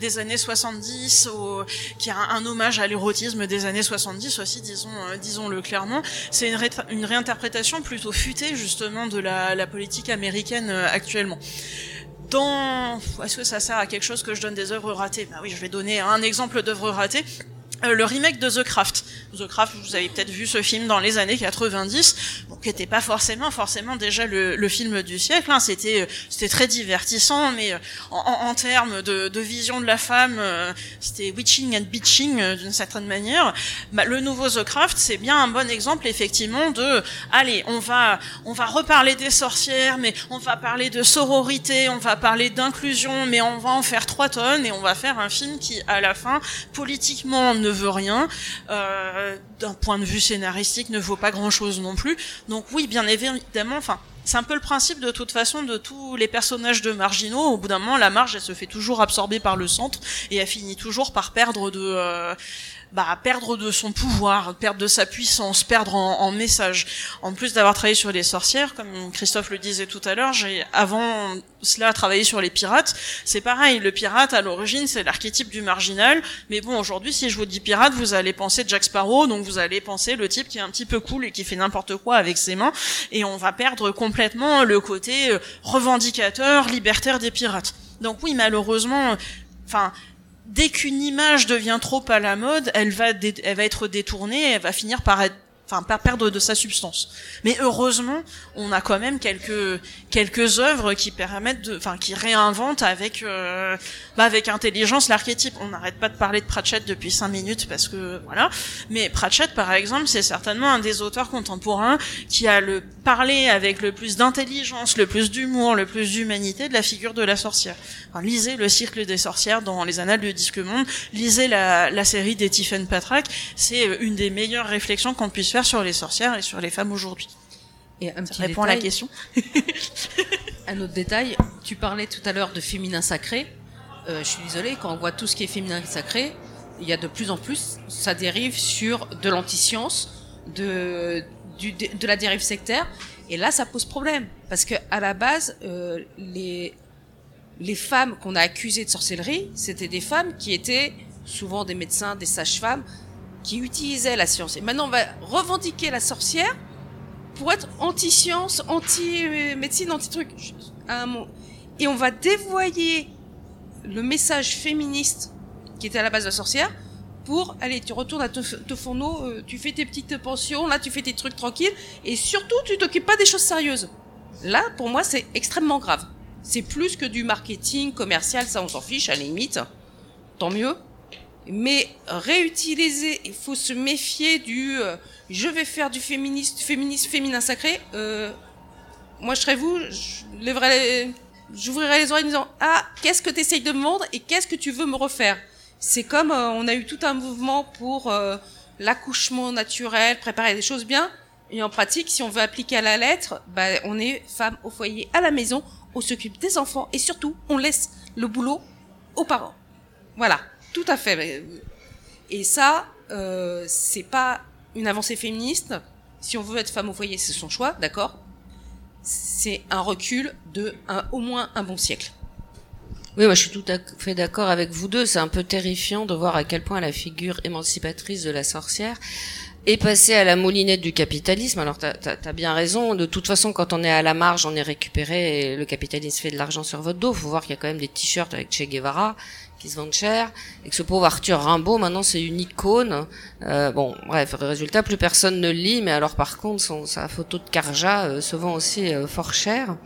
des années 70, au, qui est un, hommage à l'érotisme des années 70 aussi, disons, disons-le clairement. C'est une, réinterprétation plutôt futée justement de la, politique américaine actuellement dans est-ce que ça sert à quelque chose que je donne des œuvres ratées? Bah oui, je vais donner un exemple d'œuvre ratée. Euh, le remake de The Craft. The Craft, vous avez peut-être vu ce film dans les années 90, bon, qui n'était pas forcément forcément déjà le, le film du siècle. Hein. C'était c'était très divertissant, mais euh, en, en termes de, de, vision de la femme, euh, c'était witching and bitching d'une certaine manière. Bah, le nouveau The Craft, c'est bien un bon exemple effectivement de allez, on va on va reparler des sorcières, mais on va parler de sororité, on va parler d'inclusion, mais on va en faire trois tonnes et on va faire un film qui à la fin politiquement ne veut rien, euh, d'un point de vue scénaristique ne vaut pas grand-chose non plus. Donc oui, bien évidemment, enfin, c'est un peu le principe de toute façon de tous les personnages de marginaux. Au bout d'un moment, la marge, elle se fait toujours absorber par le centre et elle finit toujours par perdre de... Euh, bah, perdre de son pouvoir, perdre de sa puissance, perdre en, en message. En plus d'avoir travaillé sur les sorcières, comme Christophe le disait tout à l'heure, j'ai avant cela travaillé sur les pirates. C'est pareil, le pirate à l'origine c'est l'archétype du marginal, mais bon aujourd'hui si je vous dis pirate, vous allez penser Jack Sparrow, donc vous allez penser le type qui est un petit peu cool et qui fait n'importe quoi avec ses mains, et on va perdre complètement le côté euh, revendicateur, libertaire des pirates. Donc oui, malheureusement, enfin dès qu'une image devient trop à la mode, elle va, être détournée, elle va finir par être enfin perdre de sa substance. Mais heureusement, on a quand même quelques quelques œuvres qui permettent de, enfin qui réinventent avec euh, bah, avec intelligence l'archétype. On n'arrête pas de parler de Pratchett depuis cinq minutes parce que voilà. Mais Pratchett, par exemple, c'est certainement un des auteurs contemporains qui a le parlé avec le plus d'intelligence, le plus d'humour, le plus d'humanité de la figure de la sorcière. Enfin, lisez le cycle des sorcières dans les annales du Disque Monde, lisez la, la série des Tiffen Patrak, c'est une des meilleures réflexions qu'on puisse faire sur les sorcières et sur les femmes aujourd'hui. Et un petit répond à la question. un autre détail, tu parlais tout à l'heure de féminin sacré. Euh, je suis désolée, quand on voit tout ce qui est féminin sacré, il y a de plus en plus, ça dérive sur de l'anti-science, de, de la dérive sectaire. Et là, ça pose problème. Parce que à la base, euh, les, les femmes qu'on a accusées de sorcellerie, c'était des femmes qui étaient souvent des médecins, des sages-femmes, qui utilisait la science. Et maintenant, on va revendiquer la sorcière pour être anti-science, anti-médecine, anti-truc. Et on va dévoyer le message féministe qui était à la base de la sorcière pour, allez, tu retournes à te, te fourneau, euh, tu fais tes petites pensions, là tu fais tes trucs tranquilles, et surtout tu t'occupes pas des choses sérieuses. Là, pour moi, c'est extrêmement grave. C'est plus que du marketing commercial, ça on s'en fiche à la limite. Tant mieux. Mais réutiliser, il faut se méfier du euh, je vais faire du féministe, féministe, féminin sacré. Euh, moi, je serais vous, j'ouvrirais les oreilles en disant ah qu'est-ce que tu essayes de me vendre et qu'est-ce que tu veux me refaire? C'est comme euh, on a eu tout un mouvement pour l'accouchement naturel, préparer des choses bien. Et en pratique, si on veut appliquer à la lettre, bah, on est femme au foyer, à la maison, on s'occupe des enfants et surtout, on laisse le boulot aux parents. Voilà. Tout à fait. Et ça, euh, c'est pas une avancée féministe. Si on veut être femme au foyer, c'est son choix, d'accord? C'est un recul de un, au moins un bon siècle. Oui, moi je suis tout à fait d'accord avec vous deux. C'est un peu terrifiant de voir à quel point la figure émancipatrice de la sorcière est passée à la moulinette du capitalisme. Alors t'as as, bien raison. De toute façon, quand on est à la marge, on est récupéré le capitalisme fait de l'argent sur votre dos. Faut voir qu'il y a quand même des t-shirts avec Che Guevara qui se vendent cher, et que ce pauvre Arthur Rimbaud, maintenant, c'est une icône. Euh, bon, bref, résultat, plus personne ne lit, mais alors par contre, sa photo de Carja euh, se vend aussi euh, fort cher.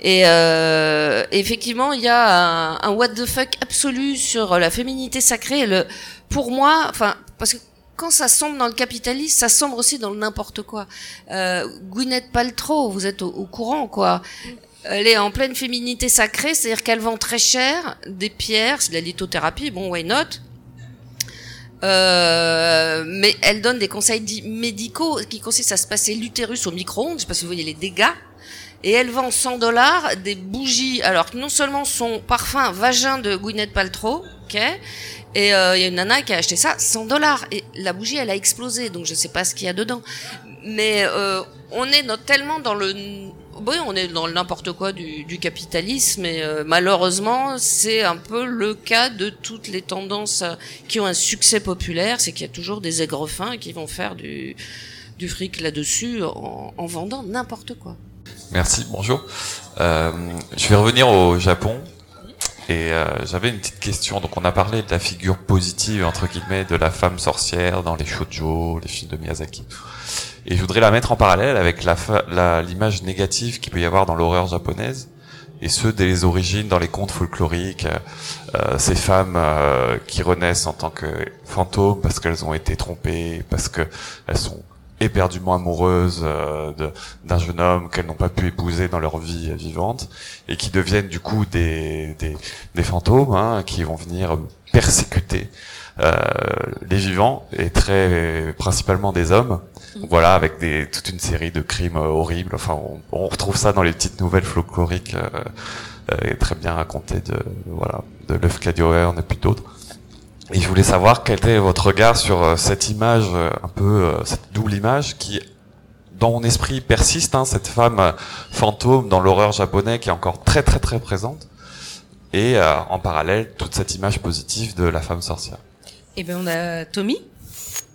Et euh, effectivement, il y a un, what the fuck absolu sur la féminité sacrée. Le, pour moi, enfin, parce que quand ça sombre dans le capitalisme, ça sombre aussi dans le n'importe quoi. Euh, Gwyneth Paltrow, vous êtes au courant, quoi elle est en pleine féminité sacrée, c'est-à-dire qu'elle vend très cher des pierres, c'est de la lithothérapie, bon, why not? Euh, mais elle donne des conseils médicaux qui consistent à se passer l'utérus au micro-ondes, je sais pas vous voyez les dégâts, et elle vend 100 dollars des bougies, alors non seulement son parfum vagin de Gwyneth Paltrow, ok, et euh, il y a une nana qui a acheté ça 100 dollars, et la bougie elle a explosé, donc je sais pas ce qu'il y a dedans, mais euh, on est tellement dans le oui, on est dans n'importe quoi du, capitalisme et euh, malheureusement, c'est un peu le cas de toutes les tendances euh, qui ont un succès populaire, c'est qu'il y a toujours des aigrefins qui vont faire du, fric là-dessus en, en, vendant n'importe quoi. Merci, bonjour. Euh, je vais revenir au Japon et j'avais une petite question. Donc on a parlé de la figure positive entre guillemets de la femme sorcière dans les shoujo, les films de Miyazaki. Et je voudrais la mettre en parallèle avec la l'image négative qu'il peut y avoir dans l'horreur japonaise et ceux des origines dans les contes folkloriques, euh, ces femmes euh, qui renaissent en tant que fantômes parce qu'elles ont été trompées, parce que elles sont éperdument amoureuses euh, d'un jeune homme qu'elles n'ont pas pu épouser dans leur vie vivante et qui deviennent du coup des, des, des fantômes hein, qui vont venir persécuter euh, les vivants et très principalement des hommes. Voilà, avec des, toute une série de crimes horribles. Enfin, on, on retrouve ça dans les petites nouvelles folkloriques euh, euh, très bien racontées de voilà de Leuf Hearn et puis d'autres. Et je voulais savoir quel était votre regard sur euh, cette image, euh, un peu euh, cette double image qui, dans mon esprit, persiste. Hein, cette femme fantôme dans l'horreur japonais qui est encore très très très présente. Et en parallèle, toute cette image positive de la femme sorcière. Eh bien, on a Tommy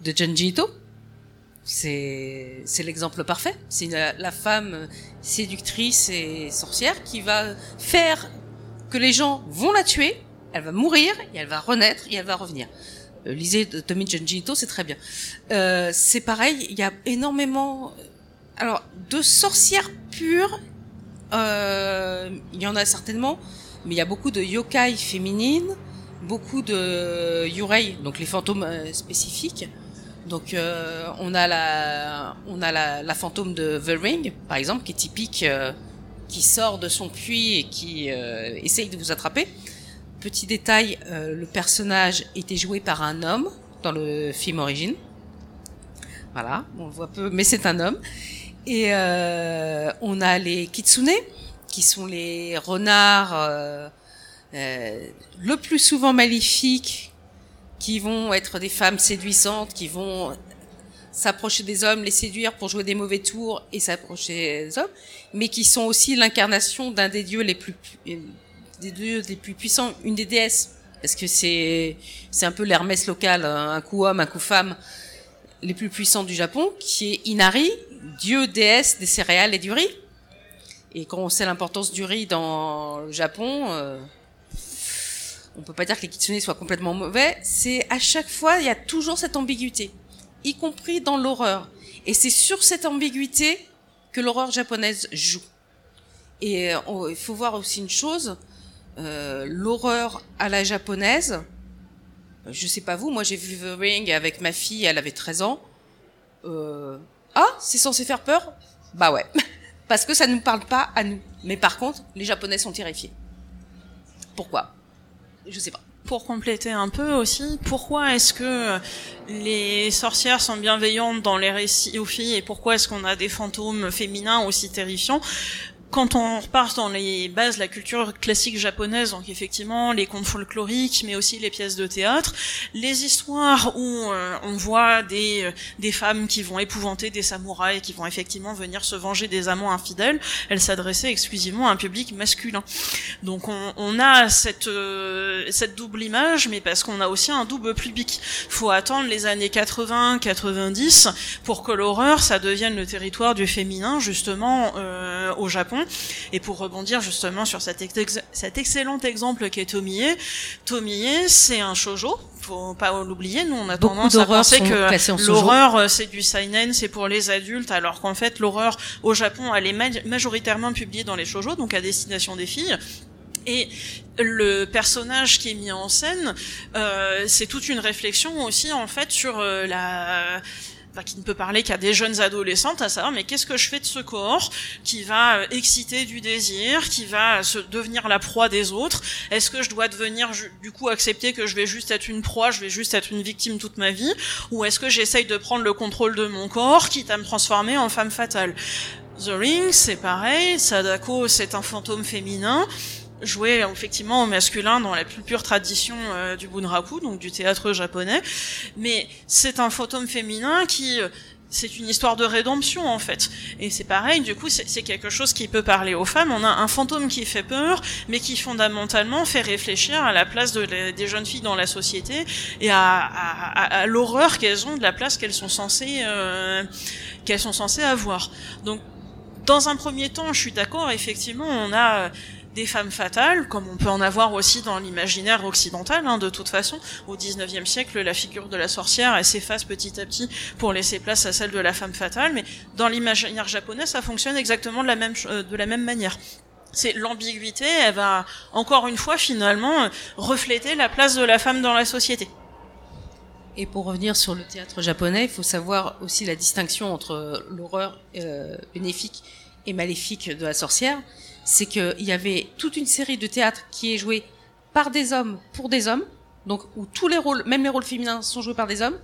de Junji Ito. C'est l'exemple parfait. C'est la, femme séductrice et sorcière qui va faire que les gens vont la tuer elle va mourir et elle va renaître et elle va revenir. Euh, lisez Tommy Junji c'est très bien. Euh, c'est pareil, il y a énormément, alors de sorcières pures, euh, il y en a certainement, mais il y a beaucoup de yokai féminines, beaucoup de yurei, donc les fantômes euh, spécifiques. Donc euh, on a la on a la, fantôme de The Ring par exemple qui est typique euh, qui sort de son puits et qui essaye de vous attraper. Petit détail, euh, le personnage était joué par un homme dans le film Origine. Voilà, on le voit peu, mais c'est un homme. Et euh, on a les kitsune, qui sont les renards euh, euh, le plus souvent maléfiques, qui vont être des femmes séduisantes, qui vont s'approcher des hommes, les séduire pour jouer des mauvais tours et s'approcher des hommes, mais qui sont aussi l'incarnation d'un des dieux les plus des dieux les plus puissants, une des déesses, parce que c'est c'est un peu l'Hermès local, un coup homme, un coup femme, les plus puissants du Japon, qui est Inari, dieu déesse des céréales et du riz. Et quand on sait l'importance du riz dans le Japon, euh, on peut pas dire que les kitsune soient complètement mauvais. C'est à chaque fois, il y a toujours cette ambiguïté, y compris dans l'horreur. Et c'est sur cette ambiguïté que l'horreur japonaise joue. Et euh, il faut voir aussi une chose, euh, l'horreur à la japonaise. Je sais pas vous, moi j'ai vu The Ring avec ma fille, elle avait 13 ans. Euh, ah, c'est censé faire peur? Bah ouais, parce que ça ne nous parle pas à nous. Mais par contre, les Japonais sont terrifiés. Pourquoi? Je sais pas. Pour compléter un peu aussi, pourquoi est-ce que les sorcières sont bienveillantes dans les récits aux filles et pourquoi est-ce qu'on a des fantômes féminins aussi terrifiants? Quand on repart dans les bases de la culture classique japonaise, donc effectivement les contes folkloriques, mais aussi les pièces de théâtre, les histoires où euh, on voit des, euh, des femmes qui vont épouvanter des samouraïs, qui vont effectivement venir se venger des amants infidèles, elles s'adressaient exclusivement à un public masculin. Donc on, on a cette, euh, cette double image, mais parce qu'on a aussi un double public. faut attendre les années 80-90 pour que l'horreur, ça devienne le territoire du féminin, justement, au Japon et pour rebondir justement sur cet, cet excellent exemple qu'est Tomie, Tomie, c'est un shojo, faut pas l'oublier. Nous, on a tendance à penser que l'horreur, euh, c'est du seinen, c'est pour les adultes, alors qu'en fait, l'horreur au Japon, elle est majoritairement publiée dans les shojo, donc à destination des filles. Et le personnage qui est mis en scène, euh, c'est toute une réflexion aussi en fait sur euh, la qui ne peut parler qu'à des jeunes adolescentes, à savoir mais qu'est-ce que je fais de ce corps qui va euh, exciter du désir, qui va se devenir la proie des autres? Est-ce que je dois devenir du coup accepter que je vais juste être une proie, je vais juste être une victime toute ma vie, ou est-ce que j'essaye de prendre le contrôle de mon corps, quitte à me transformer en femme fatale? The Ring, c'est pareil. Sadako, c'est un fantôme féminin joué effectivement au masculin dans la plus pure tradition euh, du bunraku, donc du théâtre japonais. Mais c'est un fantôme féminin qui euh, c'est une histoire de rédemption en fait. Et c'est pareil, du coup, c'est quelque chose qui peut parler aux femmes. On a un fantôme qui fait peur, mais qui fondamentalement fait réfléchir à la place de des jeunes filles dans la société et à, l'horreur qu'elles ont de la place qu'elles sont censées euh, qu'elles sont censées avoir. Donc, dans un premier temps, je suis d'accord. Effectivement, on a des femmes fatales, comme on peut en avoir aussi dans l'imaginaire occidental, hein, de toute façon. Au 19e siècle, la figure de la sorcière, s'efface petit à petit pour laisser place à celle de la femme fatale, mais dans l'imaginaire japonais, ça fonctionne exactement de la même, euh, de la même manière c'est l'ambiguïté, elle va encore une fois finalement refléter la place de la femme dans la société. Et pour revenir sur le théâtre japonais, il faut savoir aussi la distinction entre l'horreur euh, bénéfique et maléfique de la sorcière c'est qu'il y avait toute une série de théâtres qui est jouée par des hommes pour des hommes, donc où tous les rôles, même les rôles féminins, sont joués par des hommes,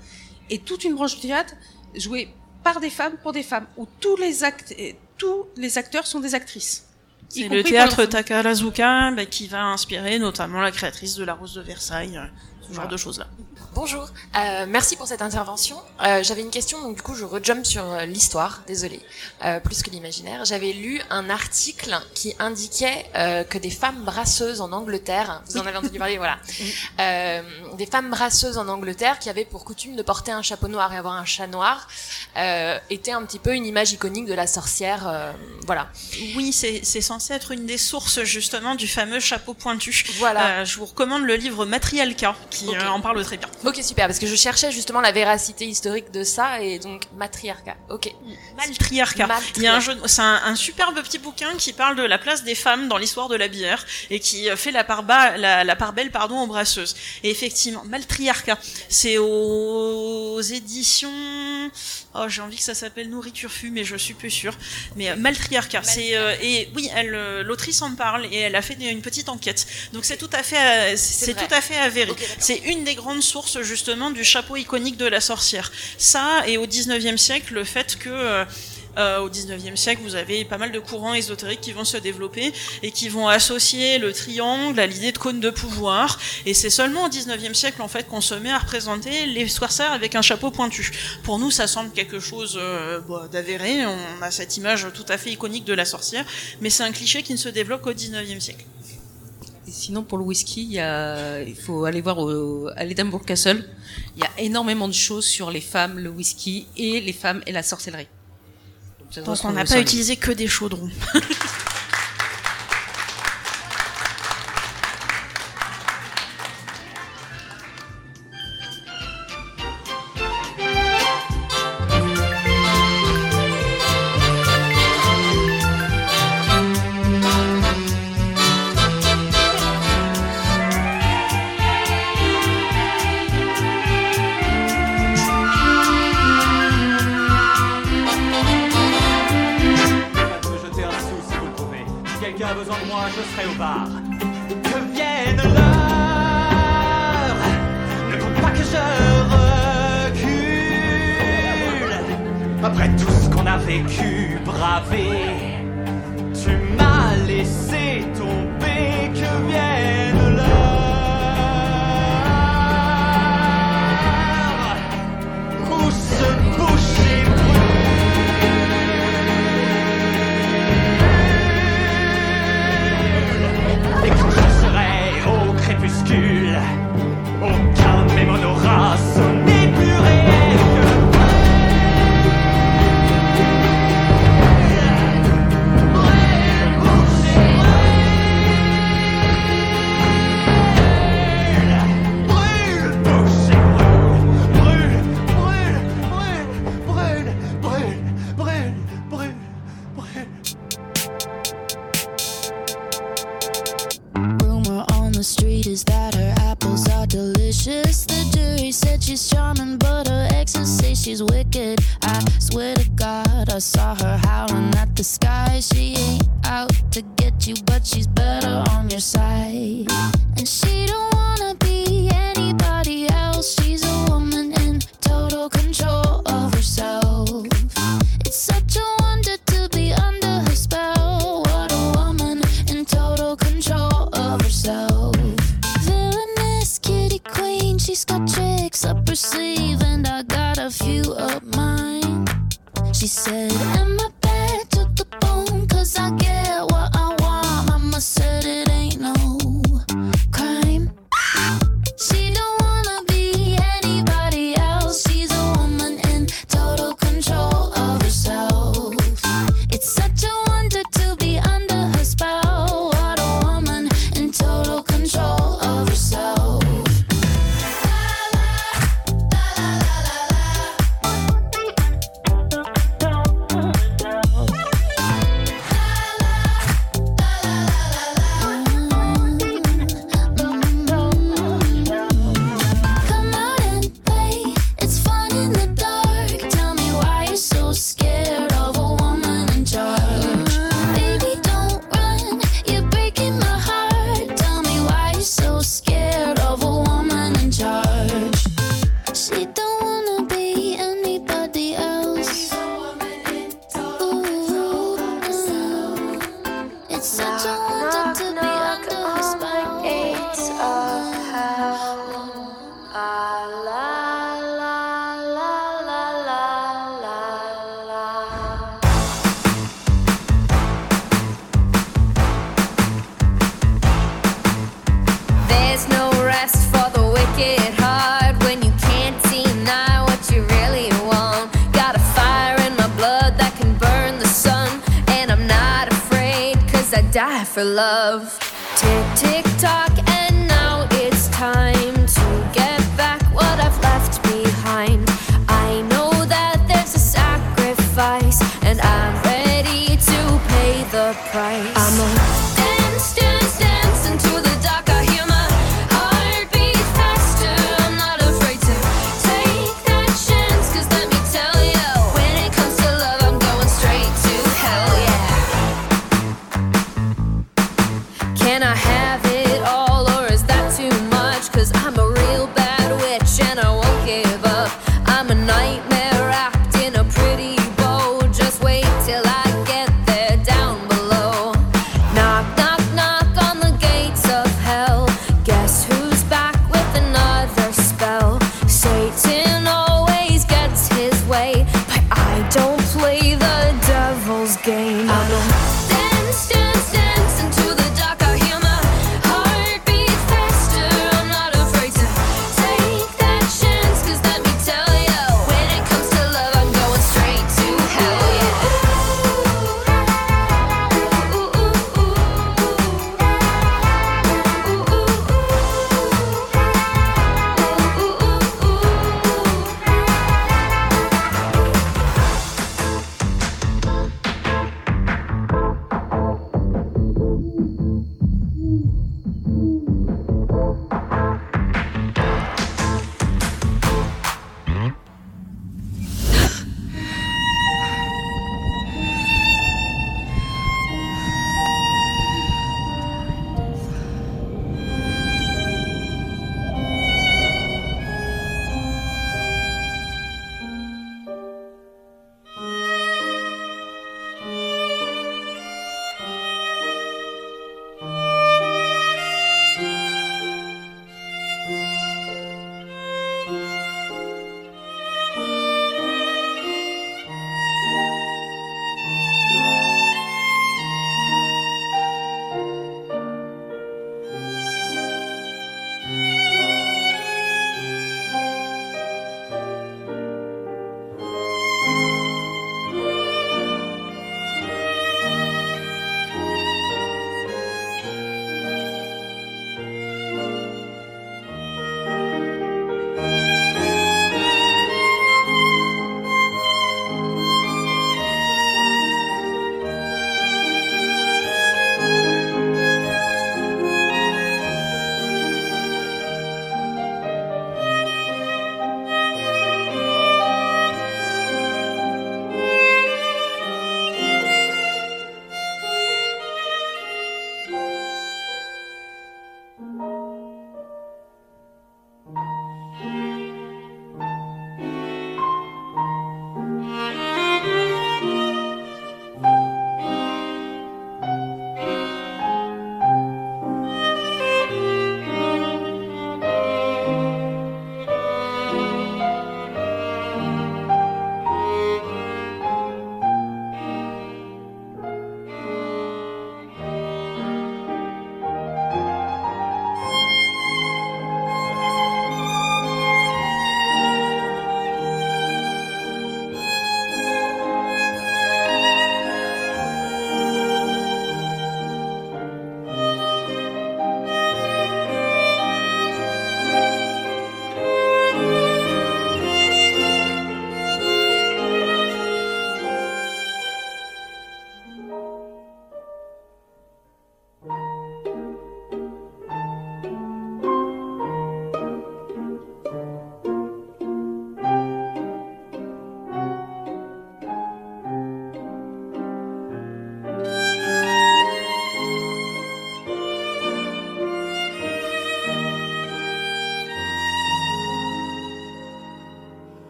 et toute une branche de théâtre jouée par des femmes pour des femmes, où tous les actes, tous les acteurs sont des actrices. C'est le théâtre Takarazuka bah, qui va inspirer notamment la créatrice de La Rose de Versailles, euh, ce genre de choses-là. Bonjour, euh, merci pour cette intervention. Euh, J'avais une question, donc du coup je rejump sur euh, l'histoire, désolé, euh, plus que l'imaginaire. J'avais lu un article qui indiquait euh, que des femmes brasseuses en Angleterre, vous en avez entendu parler, voilà, euh, des femmes brasseuses en Angleterre qui avaient pour coutume de porter un chapeau noir et avoir un chat noir, euh, étaient un petit peu une image iconique de la sorcière, euh, voilà. Oui, c'est censé être une des sources justement du fameux chapeau pointu. Voilà. Euh, je vous recommande le livre Matriarcat qui en parle très bien. Ok super, parce que je cherchais justement la véracité historique de ça, et donc matriarcat, ok. Maltriarcat. Il y a un jeu, c'est un, un superbe petit bouquin qui parle de la place des femmes dans l'histoire de la bière et qui euh, fait la part bas, la, la part belle, pardon, aux brasseuses. Et effectivement, Maltriarcat, c'est aux éditions. Oh, j'ai envie que ça s'appelle Nourriture Fu, mais je suis plus sûre. Mais euh, Maltriarcat, c'est euh, et oui, elle, euh, l'autrice en parle et elle a fait une petite enquête. Donc c'est tout à fait, euh, c'est tout à fait avéré. C'est une des grandes sources justement du chapeau iconique de la sorcière. Ça et au 19e siècle, le fait que euh, au 19e siècle, vous avez pas mal de courants ésotériques qui vont se développer et qui vont associer le triangle à l'idée de cône de pouvoir. Et c'est seulement au 19e siècle, en fait, qu'on se met à représenter les sorcières avec un chapeau pointu. Pour nous, ça semble quelque chose euh, bon, d'avéré. On a cette image tout à fait iconique de la sorcière, mais c'est un cliché qui ne se développe qu'au 19e siècle. Et sinon, pour le whisky, il, y a, il faut aller voir au, à l'Edinburgh Castle. Il y a énormément de choses sur les femmes, le whisky et les femmes et la sorcellerie. Donc on n'a pas utilisé que des chaudrons.